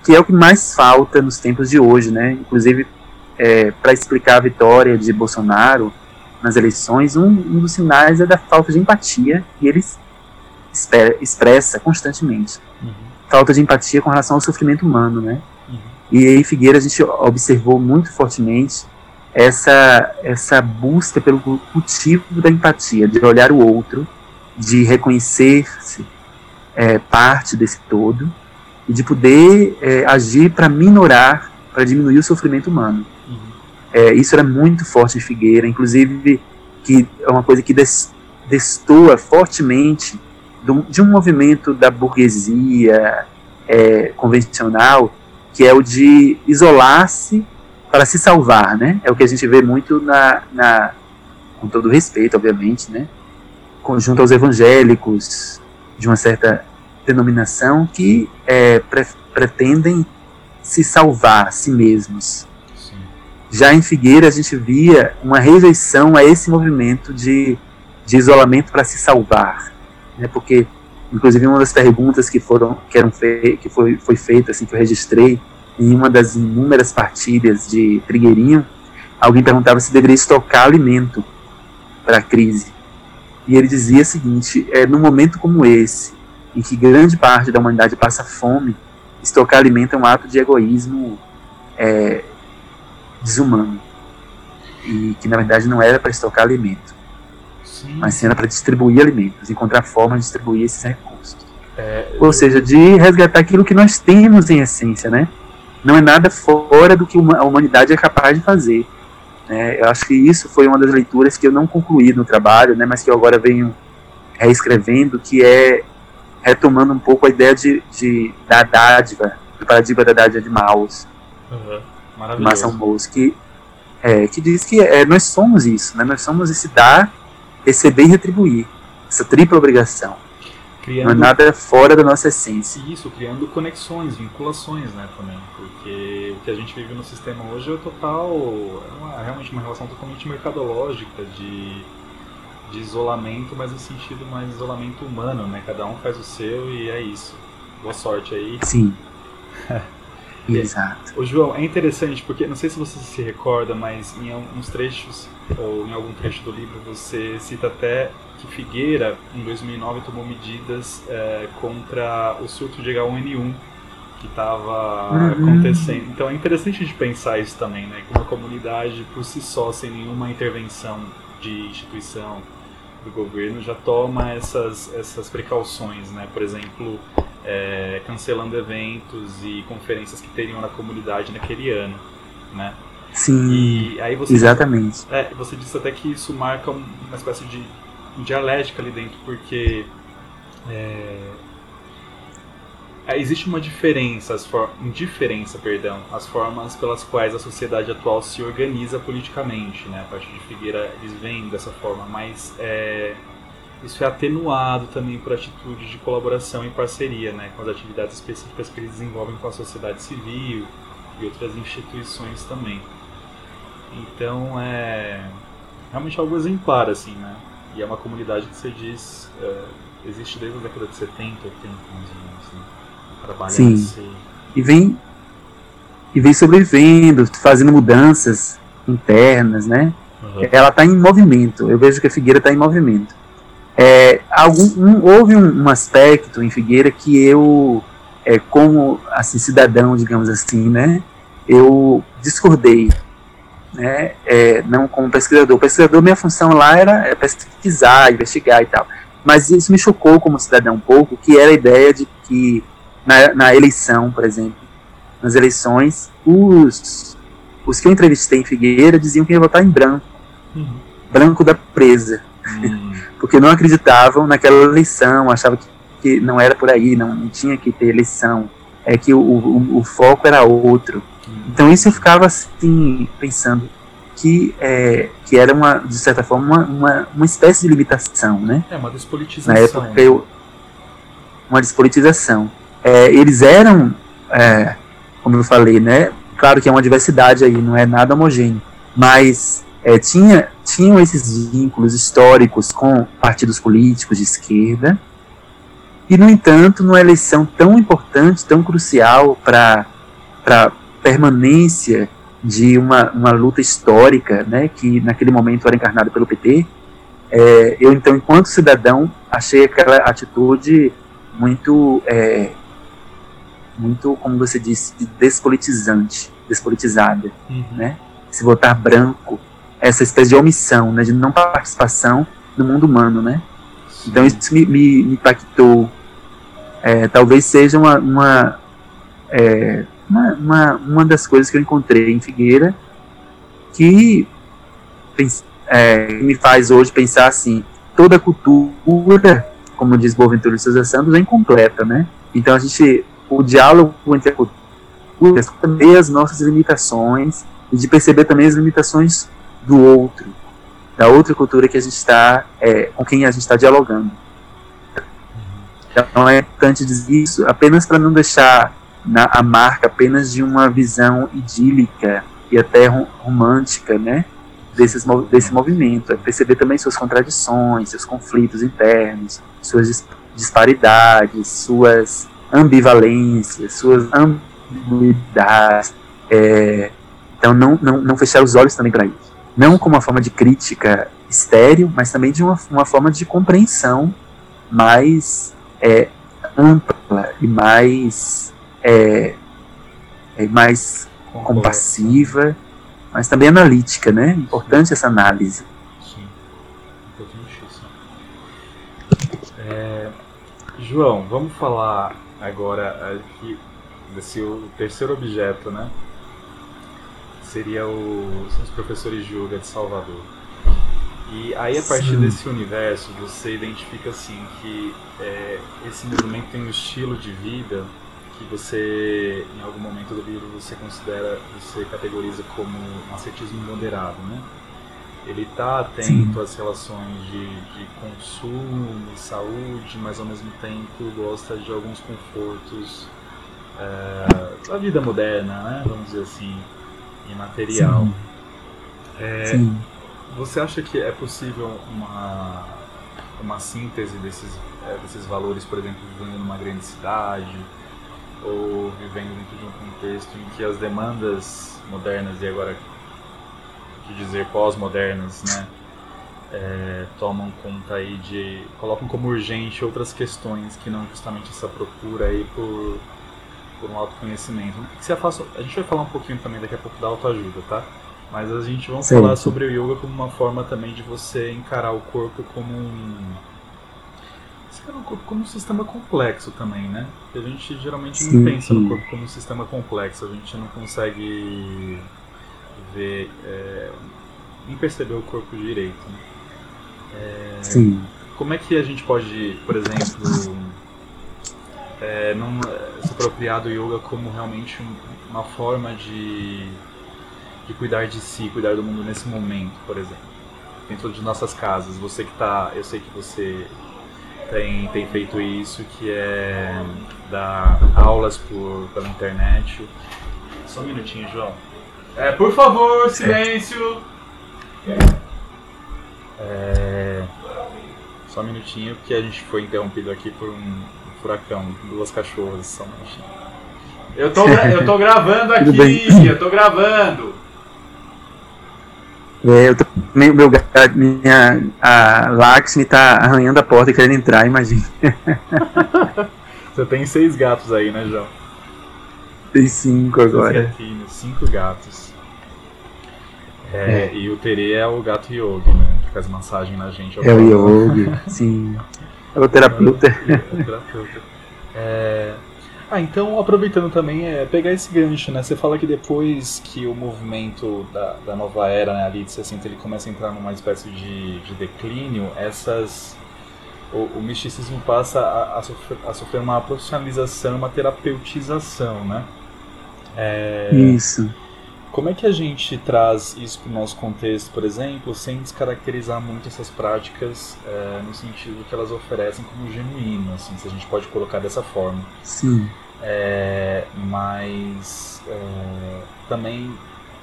que é o que mais falta nos tempos de hoje, né? Inclusive, é, para explicar a vitória de Bolsonaro nas eleições, um, um, dos sinais é da falta de empatia que ele espera, expressa constantemente. Uhum. Falta de empatia com relação ao sofrimento humano, né? Uhum. E aí, Figueira, a gente observou muito fortemente essa, essa busca pelo cultivo da empatia, de olhar o outro, de reconhecer-se é, parte desse todo e de poder é, agir para minorar, para diminuir o sofrimento humano. É, isso era muito forte em Figueira, inclusive que é uma coisa que des, destoa fortemente do, de um movimento da burguesia é, convencional, que é o de isolar-se para se salvar, né? É o que a gente vê muito na, na com todo respeito, obviamente, né? Junto aos evangélicos de uma certa denominação que é, pre pretendem se salvar a si mesmos. Já em Figueira a gente via uma rejeição a esse movimento de, de isolamento para se salvar, né? Porque inclusive uma das perguntas que foram que eram que foi foi feita assim que eu registrei em uma das inúmeras partilhas de Trigueirinho, alguém perguntava se deveria estocar alimento para a crise. E ele dizia o seguinte: é, num momento como esse, em que grande parte da humanidade passa fome, estocar alimento é um ato de egoísmo é, desumano. E que na verdade não era para estocar alimento, sim. mas sim era para distribuir alimentos, encontrar formas de distribuir esses recursos. É, Ou seja, de resgatar aquilo que nós temos em essência, né? não é nada fora do que a humanidade é capaz de fazer. É, eu acho que isso foi uma das leituras que eu não concluí no trabalho, né, mas que eu agora venho reescrevendo, que é retomando um pouco a ideia de, de da dádiva, do paradigma da dádiva de Maus, uhum. Mauss, que, é, que diz que é, nós somos isso, né, nós somos esse dar, receber e retribuir, essa tripla obrigação. Criando, não é nada fora da nossa essência. Isso, criando conexões, vinculações, né, também. Porque o que a gente vive no sistema hoje é total. É uma, realmente uma relação totalmente mercadológica de, de isolamento, mas no sentido mais isolamento humano, né? Cada um faz o seu e é isso. Boa sorte aí. Sim. Exato. O João, é interessante porque não sei se você se recorda, mas em alguns trechos ou em algum trecho do livro você cita até que Figueira, em 2009, tomou medidas é, contra o surto de H1N1 que estava uhum. acontecendo. Então é interessante a gente pensar isso também, né? Que uma comunidade por si só, sem nenhuma intervenção de instituição do governo, já toma essas, essas precauções, né? Por exemplo, é, cancelando eventos e conferências que teriam na comunidade naquele ano, né? Sim, e aí você, exatamente. É, você disse até que isso marca uma espécie de dialética ali dentro, porque é, é, existe uma diferença, as indiferença, perdão, as formas pelas quais a sociedade atual se organiza politicamente, né? A partir de Figueira eles vêm dessa forma, mas é... isso é atenuado também por atitudes de colaboração e parceria, né? Com as atividades específicas que eles desenvolvem com a sociedade civil e outras instituições também. Então é realmente algo exemplar, assim, né? E é uma comunidade que você diz é, existe desde a década de 70, 80, mais ou menos, né? Trabalha Sim. Nesse... E vem e vem sobrevivendo, fazendo mudanças internas, né? Uhum. Ela está em movimento. Eu vejo que a Figueira está em movimento. É, algum, um, houve um, um, aspecto em Figueira que eu, é, como assim, cidadão, digamos assim, né? Eu discordei, né? É, não como pesquisador. O pesquisador, minha função lá era é pesquisar, investigar e tal. Mas isso me chocou como cidadão um pouco, que era a ideia de que na, na eleição, por exemplo, nas eleições, os, os que eu entrevistei em Figueira diziam que ia votar em branco. Uhum. Branco da presa. Uhum. Porque não acreditavam naquela eleição, achavam que, que não era por aí, não, não tinha que ter eleição é que o, o, o foco era outro. Então isso eu ficava assim, pensando que, é, que era uma, de certa forma, uma, uma, uma espécie de limitação, né? É, uma despolitização. Na época eu, uma despolitização. É, eles eram, é, como eu falei, né? Claro que é uma diversidade aí, não é nada homogêneo, mas é, tinha, tinham esses vínculos históricos com partidos políticos de esquerda, e, no entanto, numa eleição tão importante, tão crucial para a permanência de uma, uma luta histórica, né, que naquele momento era encarnada pelo PT, é, eu, então, enquanto cidadão, achei aquela atitude muito, é, muito, como você disse, despolitizante, despolitizada, uhum. né? Se votar branco, essa espécie de omissão, né, de não participação no mundo humano, né? Então isso me, me, me impactou. É, talvez seja uma, uma, é, uma, uma, uma, das coisas que eu encontrei em Figueira que é, me faz hoje pensar assim, toda cultura, como diz Boaventura de Souza Santos, é incompleta, né? Então a gente, o diálogo entre a cultura, as nossas limitações e de perceber também as limitações do outro, da outra cultura que a gente está, é, com quem a gente está dialogando. Então é importante dizer isso apenas para não deixar na, a marca apenas de uma visão idílica e até romântica, né? Desses, desse movimento, é perceber também suas contradições, seus conflitos internos, suas disparidades, suas ambivalências, suas ambiguidades. É, então, não, não, não fechar os olhos também para isso não como uma forma de crítica estéreo, mas também de uma, uma forma de compreensão mais é, ampla e mais, é, é mais compassiva, mas também analítica, né? Importante essa análise. Sim, importantíssimo. É, João, vamos falar agora aqui desse o terceiro objeto, né? Seria o, são os professores de yoga de Salvador. E aí, a partir Sim. desse universo, você identifica assim que é, esse movimento tem um estilo de vida que você, em algum momento do livro, você considera, você categoriza como um ascetismo moderado, né? Ele está atento Sim. às relações de, de consumo e saúde, mas ao mesmo tempo gosta de alguns confortos é, da vida moderna, né? Vamos dizer assim imaterial. Sim. É, Sim. Você acha que é possível uma, uma síntese desses, é, desses valores, por exemplo, vivendo numa grande cidade ou vivendo dentro de um contexto em que as demandas modernas e agora que dizer pós-modernas, né, é, tomam conta aí de colocam como urgente outras questões que não justamente essa procura aí por por um autoconhecimento. Se afasta, a gente vai falar um pouquinho também daqui a pouco da autoajuda, tá? Mas a gente vai falar sobre o yoga como uma forma também de você encarar o corpo como um o corpo como um sistema complexo também, né? A gente geralmente sim, não pensa no corpo como um sistema complexo, a gente não consegue ver, é, nem perceber o corpo direito. Né? É, sim. Como é que a gente pode, por exemplo, é, não é, se apropriar do yoga como realmente uma forma de, de cuidar de si, cuidar do mundo nesse momento, por exemplo. Dentro de nossas casas, você que tá, eu sei que você tem, tem feito isso, que é dar aulas por, pela internet. Só um minutinho, João. É, por favor, silêncio! É, só um minutinho, porque a gente foi interrompido aqui por um, furacão, duas cachorras são Eu tô, eu tô gravando aqui, eu tô gravando. É, eu tô, meu, meu minha, a Laxmi tá arranhando a porta e querendo entrar, imagina. Você tem seis gatos aí, né, João? Tem cinco agora. Gatinhos, cinco gatos. É, é. E o Tere é o gato Yogi, né? Que faz massagem na gente. É o Yogi, sim. É o terapeuta. É, o terapeuta. É... Ah, então aproveitando também, é pegar esse gancho, né? Você fala que depois que o movimento da, da nova era, né, ali de 60, ele começa a entrar numa espécie de, de declínio, essas o, o misticismo passa a, a, sofrer, a, sofrer, uma profissionalização, uma terapeutização, né? É, isso. Como é que a gente traz isso para o nosso contexto, por exemplo, sem descaracterizar muito essas práticas é, no sentido que elas oferecem como genuíno, assim, se a gente pode colocar dessa forma. Sim. É, mas é, também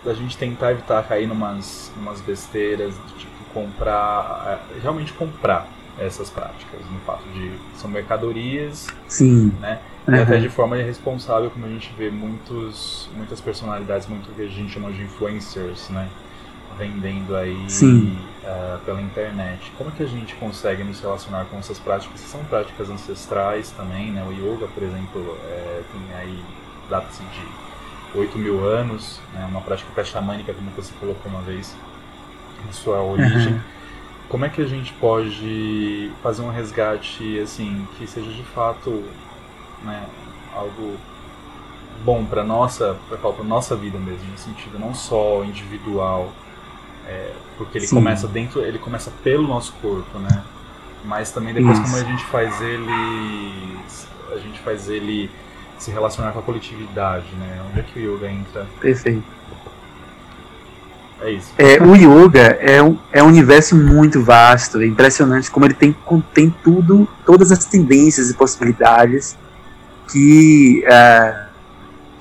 a gente tentar evitar cair numas, numas besteiras, de, tipo comprar, realmente comprar essas práticas, no fato de são mercadorias, Sim. né? E uhum. até de forma irresponsável, como a gente vê muitos, muitas personalidades, muito que a gente chama de influencers, né? Vendendo aí uh, pela internet. Como que a gente consegue nos relacionar com essas práticas? São práticas ancestrais também, né? O yoga, por exemplo, é, tem aí data-se de 8 mil anos, né? uma prática até xamânica, como você colocou uma vez, em sua origem. Uhum como é que a gente pode fazer um resgate assim que seja de fato né, algo bom para nossa para nossa vida mesmo no sentido não só individual é, porque ele Sim. começa dentro ele começa pelo nosso corpo né mas também depois Isso. como a gente faz ele a gente faz ele se relacionar com a coletividade né onde é que o yoga entra perfeito é isso. É, o yoga é um, é um universo muito vasto, é impressionante como ele tem, contém tudo, todas as tendências e possibilidades que, uh,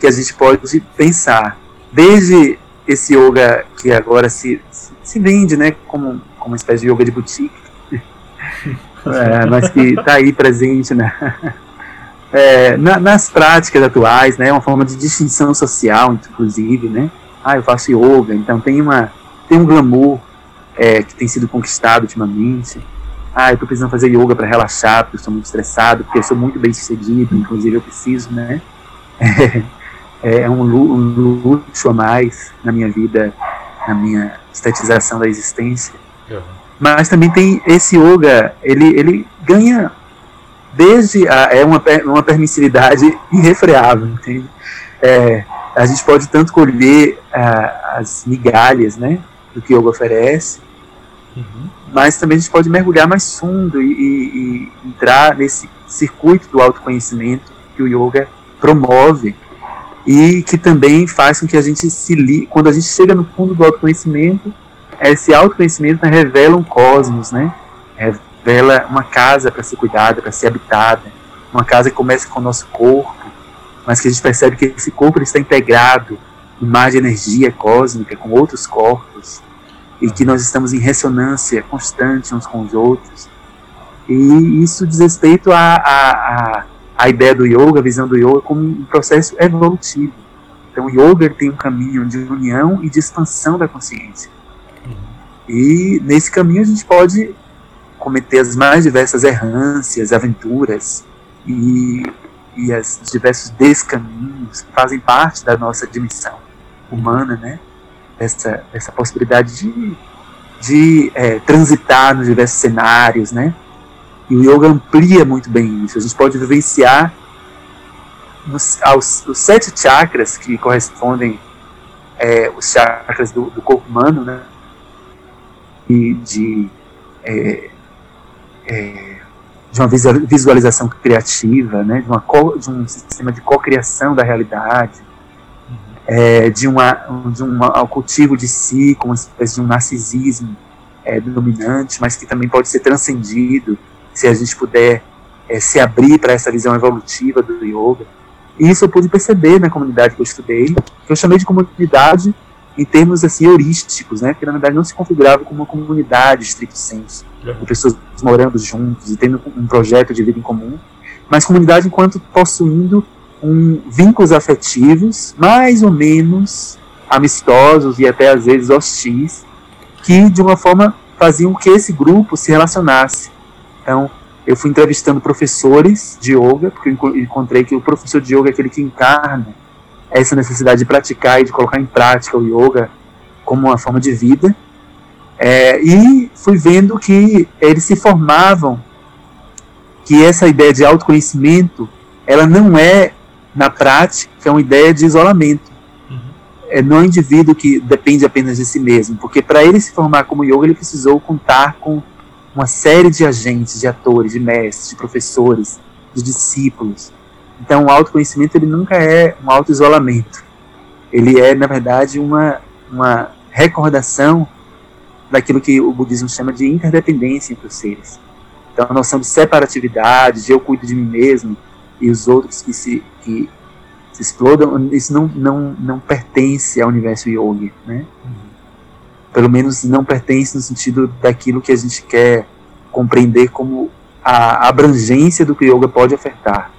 que a gente pode pensar. Desde esse yoga que agora se, se vende né, como, como uma espécie de yoga de boutique, é, mas que está aí presente né, é, na, nas práticas atuais, né, uma forma de distinção social, inclusive, né, ah, eu faço yoga, então tem, uma, tem um glamour é, que tem sido conquistado ultimamente. Ah, eu estou precisando fazer yoga para relaxar, porque eu estou muito estressado, porque eu sou muito bem sucedido, inclusive eu preciso, né? É, é um, um luxo a mais na minha vida, na minha estetização da existência. Uhum. Mas também tem esse yoga, ele, ele ganha desde a, é uma, uma permissividade irrefreável, entende? É, a gente pode tanto colher uh, as migalhas né, do que o yoga oferece, uhum. mas também a gente pode mergulhar mais fundo e, e, e, entrar nesse circuito do autoconhecimento que o yoga promove e que também faz com que a gente se li quando a gente chega no fundo do autoconhecimento esse autoconhecimento revela um cosmos né revela uma casa para ser cuidada para ser habitada uma casa que começa com o nosso corpo mas que a gente percebe que esse corpo está integrado em mar de energia cósmica com outros corpos e que nós estamos em ressonância constante uns com os outros. E isso diz respeito à a, a, a, ideia do yoga, a visão do yoga como um processo evolutivo. Então o yoga tem um caminho de união e de expansão da consciência. E nesse caminho a gente pode cometer as mais diversas errâncias, aventuras e e os diversos descaminhos fazem parte da nossa dimensão humana, né? Essa, essa possibilidade de, de é, transitar nos diversos cenários, né? E o yoga amplia muito bem isso. A gente pode vivenciar nos, aos, os sete chakras que correspondem é, os chakras do, do, corpo humano, né? E de é, é de uma visualização criativa, né, de, uma de um sistema de cocriação da realidade, é, de, uma, de ao cultivo de si, como uma espécie de um narcisismo é, dominante, mas que também pode ser transcendido se a gente puder é, se abrir para essa visão evolutiva do yoga. E isso eu pude perceber na comunidade que eu estudei, que eu chamei de comunidade em termos assim heurísticos, né, que na verdade não se configurava como uma comunidade estricto senso de pessoas morando juntos e tendo um projeto de vida em comum, mas comunidade enquanto possuindo um, vínculos afetivos mais ou menos amistosos e até às vezes hostis, que de uma forma faziam que esse grupo se relacionasse. Então, eu fui entrevistando professores de yoga, porque eu encontrei que o professor de yoga é aquele que encarna essa necessidade de praticar e de colocar em prática o yoga como uma forma de vida, é, e fui vendo que eles se formavam, que essa ideia de autoconhecimento, ela não é, na prática, uma ideia de isolamento. Uhum. É não é um indivíduo que depende apenas de si mesmo, porque para ele se formar como yoga, ele precisou contar com uma série de agentes, de atores, de mestres, de professores, de discípulos. Então, o autoconhecimento ele nunca é um auto-isolamento. Ele é, na verdade, uma, uma recordação daquilo que o budismo chama de interdependência entre os seres. Então, a noção de separatividade, de eu cuido de mim mesmo e os outros que se, que se explodam, isso não, não, não pertence ao universo yogi, né? Uhum. Pelo menos não pertence no sentido daquilo que a gente quer compreender como a abrangência do que o yoga pode ofertar.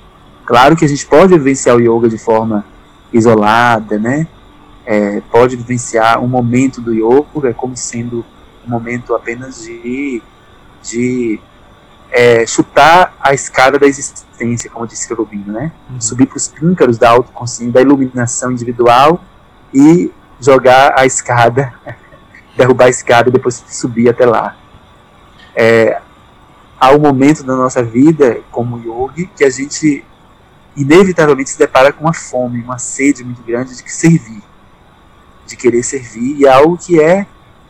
Claro que a gente pode vivenciar o yoga de forma isolada, né? É, pode vivenciar um momento do yoga como sendo um momento apenas de, de é, chutar a escada da existência, como disse Rubinho, né? Uhum. Subir para os píncaros da autoconsciência, da iluminação individual e jogar a escada, derrubar a escada e depois subir até lá. É, há um momento da nossa vida, como yogi, que a gente inevitavelmente se depara com uma fome, uma sede muito grande de que servir, de querer servir, e é algo que é,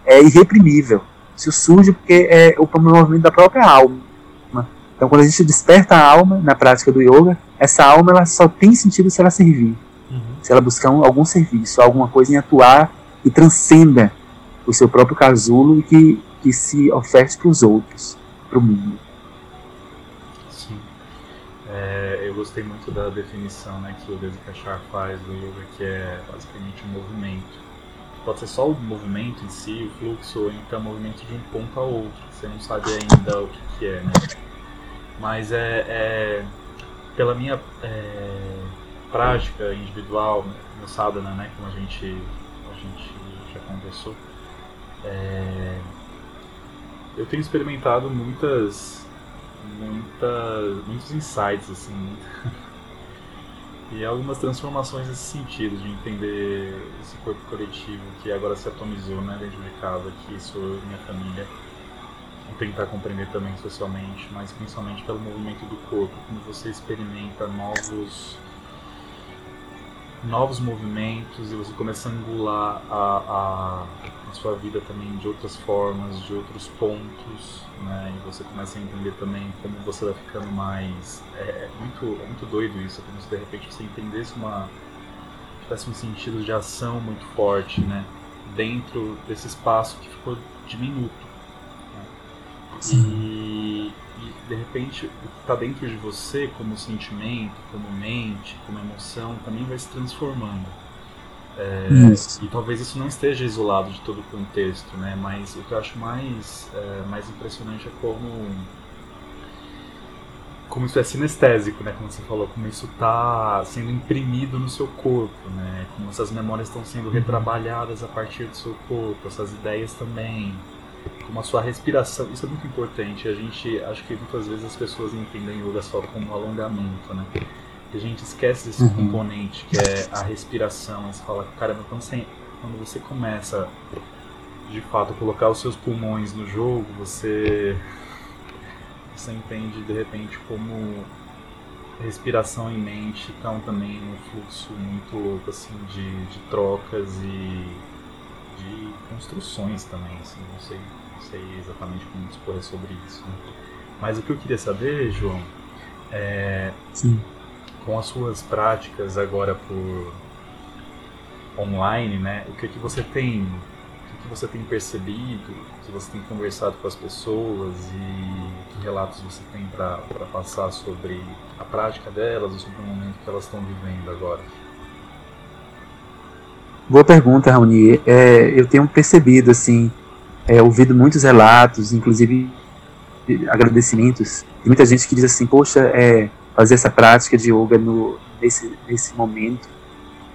é irreprimível. Isso surge porque é o movimento da própria alma. Então, quando a gente desperta a alma na prática do yoga, essa alma ela só tem sentido se ela servir, uhum. se ela buscar um, algum serviço, alguma coisa em atuar e transcenda o seu próprio casulo e que, que se oferte para os outros, para o mundo. É, eu gostei muito da definição né, que o Desi Kachar faz do yoga, que é basicamente um movimento. Pode ser só o movimento em si, o fluxo, ou então o movimento de um ponto a outro. Você não sabe ainda o que, que é, né? Mas é, é pela minha é, prática individual no sadhana, né, como a gente, a gente já conversou, é, eu tenho experimentado muitas muita, muitos insights, assim, e algumas transformações nesse sentido, de entender esse corpo coletivo que agora se atomizou né, dentro de casa, que sou eu e minha família, e tentar compreender também socialmente, mas principalmente pelo movimento do corpo, como você experimenta novos novos movimentos e você começa a angular a, a a sua vida também de outras formas, de outros pontos, né? E você começa a entender também como você vai ficando mais. É, muito, é muito doido isso, é como se de repente você entendesse uma. tivesse um sentido de ação muito forte, né? Dentro desse espaço que ficou diminuto. Né? E, e de repente o que está dentro de você, como sentimento, como mente, como emoção, também vai se transformando. É, e talvez isso não esteja isolado de todo o contexto, né? Mas o que eu acho mais, é, mais impressionante é como como isso é sinestésico, né? Como você falou, como isso está sendo imprimido no seu corpo, né? Como essas memórias estão sendo retrabalhadas a partir do seu corpo, essas ideias também, como a sua respiração. Isso é muito importante. A gente, acho que muitas vezes as pessoas entendem yoga só como alongamento, né? A gente esquece desse uhum. componente que é a respiração. Você fala, caramba, quando você, quando você começa de fato a colocar os seus pulmões no jogo, você, você entende de repente como respiração e mente estão também num fluxo muito louco assim de, de trocas e de construções também, assim, não sei, não sei exatamente como discorrer sobre isso. Né? Mas o que eu queria saber, João, é Sim com as suas práticas agora por online, né? O que que você tem, o que você tem percebido, o que você tem conversado com as pessoas e que relatos você tem para passar sobre a prática delas ou sobre o momento que elas estão vivendo agora? Boa pergunta, Raoni. É, eu tenho percebido, assim, é, ouvido muitos relatos, inclusive agradecimentos de muita gente que diz assim, poxa, é, fazer essa prática de yoga no, nesse, nesse momento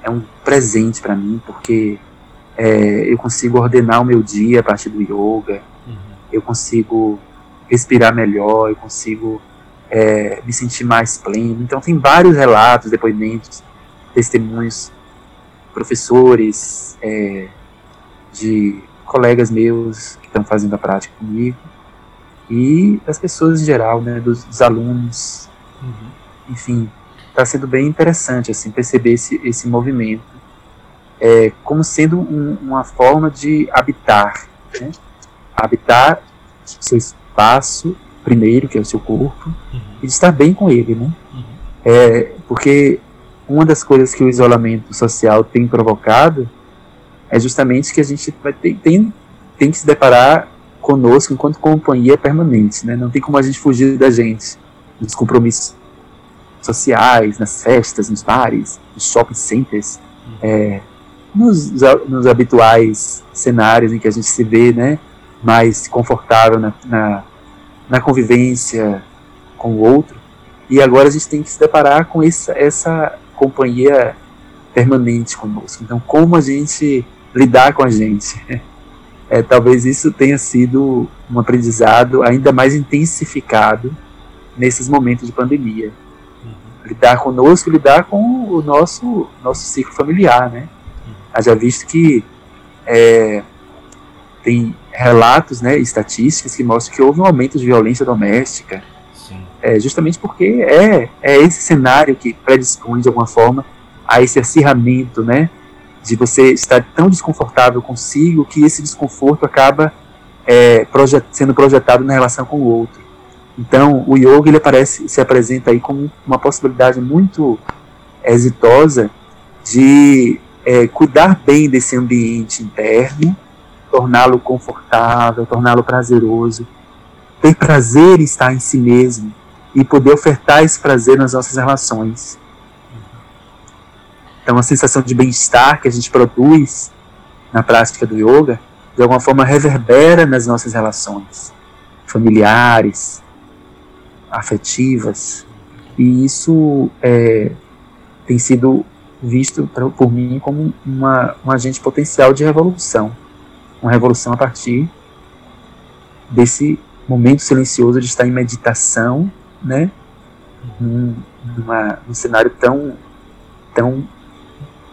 é um presente para mim, porque é, eu consigo ordenar o meu dia a partir do yoga, uhum. eu consigo respirar melhor, eu consigo é, me sentir mais pleno. Então, tem vários relatos, depoimentos, testemunhos, professores, é, de colegas meus que estão fazendo a prática comigo e das pessoas em geral, né, dos, dos alunos, Uhum. Enfim, está sendo bem interessante assim perceber esse, esse movimento é, como sendo um, uma forma de habitar, né? habitar seu, espaço primeiro, que é o seu corpo, Uhum. e de estar bem com ele, né? Uhum. É, porque uma das coisas que o isolamento social tem provocado é justamente que a gente vai ter, tem, tem que se deparar conosco enquanto companhia permanente, né? Não tem como a gente fugir da gente, dos compromissos sociais, nas festas, nos bares, nos shopping centers, é, nos, nos habituais cenários em que a gente se vê, né? Mais confortável na, na, na convivência com o outro. E agora a gente tem que se deparar com essa, essa companhia permanente conosco. Então, como a gente lidar com a gente? É, talvez isso tenha sido um aprendizado ainda mais intensificado nesses momentos de pandemia. Uhum. Lidar conosco, lidar com o nosso nosso ciclo familiar, né? Haja visto que é, tem relatos, né, estatísticas que mostram que houve um aumento de violência doméstica, é, justamente porque é, é esse cenário que predispõe de alguma forma a esse acirramento, né, de você estar tão desconfortável consigo que esse desconforto acaba é, projet sendo projetado na relação com o outro. Então, o yoga ele aparece, se apresenta aí como uma possibilidade muito exitosa de é, cuidar bem desse ambiente interno, torná-lo confortável, torná-lo prazeroso, ter prazer em estar em si mesmo e poder ofertar esse prazer nas nossas relações. Então, a sensação de bem-estar que a gente produz na prática do yoga, de alguma forma reverbera nas nossas relações familiares, afetivas, e isso é, tem sido visto por mim como uma, um agente potencial de revolução, uma revolução a partir desse momento silencioso de estar em meditação, né, num, numa, num cenário tão tão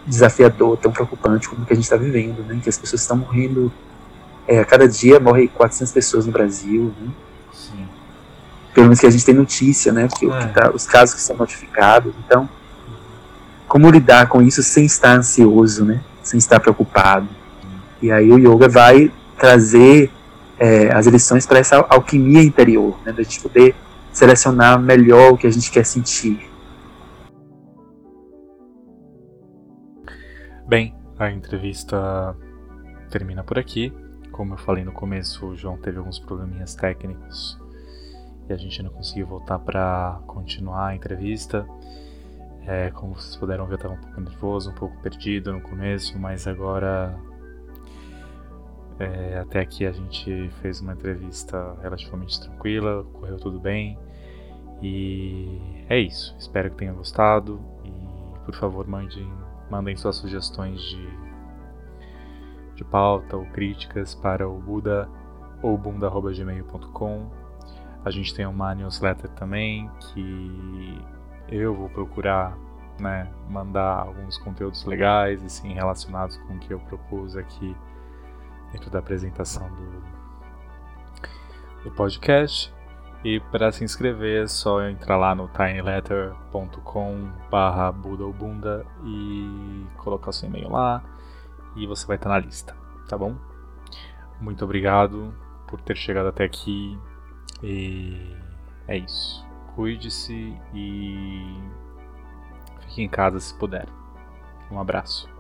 desafiador, tão preocupante como o que a gente está vivendo, né? Que as pessoas estão morrendo. É, a cada dia morrem 400 pessoas no Brasil, né? Pelo menos que a gente tem notícia, né? Porque É. tá- os casos que são notificados. Então, como lidar com isso sem estar ansioso, né? Sem estar preocupado. E aí o yoga vai trazer é, as lições para essa alquimia interior, né? Da gente poder selecionar melhor o que a gente quer sentir. Bem, a entrevista termina por aqui. Como eu falei no começo, o João teve alguns probleminhas técnicos e a gente não conseguiu voltar para continuar a entrevista. É, como vocês puderam ver, eu estava um pouco nervoso, um pouco perdido no começo, mas agora é, até aqui a gente fez uma entrevista relativamente tranquila, correu tudo bem. E é isso. Espero que tenham gostado. E por favor, mandem, mandem suas sugestões de, de pauta ou críticas para o buda ou bunda.gmail.com. A gente tem uma newsletter também que eu vou procurar né, mandar alguns conteúdos legais assim, relacionados com o que eu propus aqui dentro da apresentação do, do podcast. E para se inscrever é só entrar lá no tinyletter.com barra Bunda e colocar seu e-mail lá e você vai estar na lista, tá bom? Muito obrigado por ter chegado até aqui e é isso. Cuide-se e fique em casa se puder. Um abraço.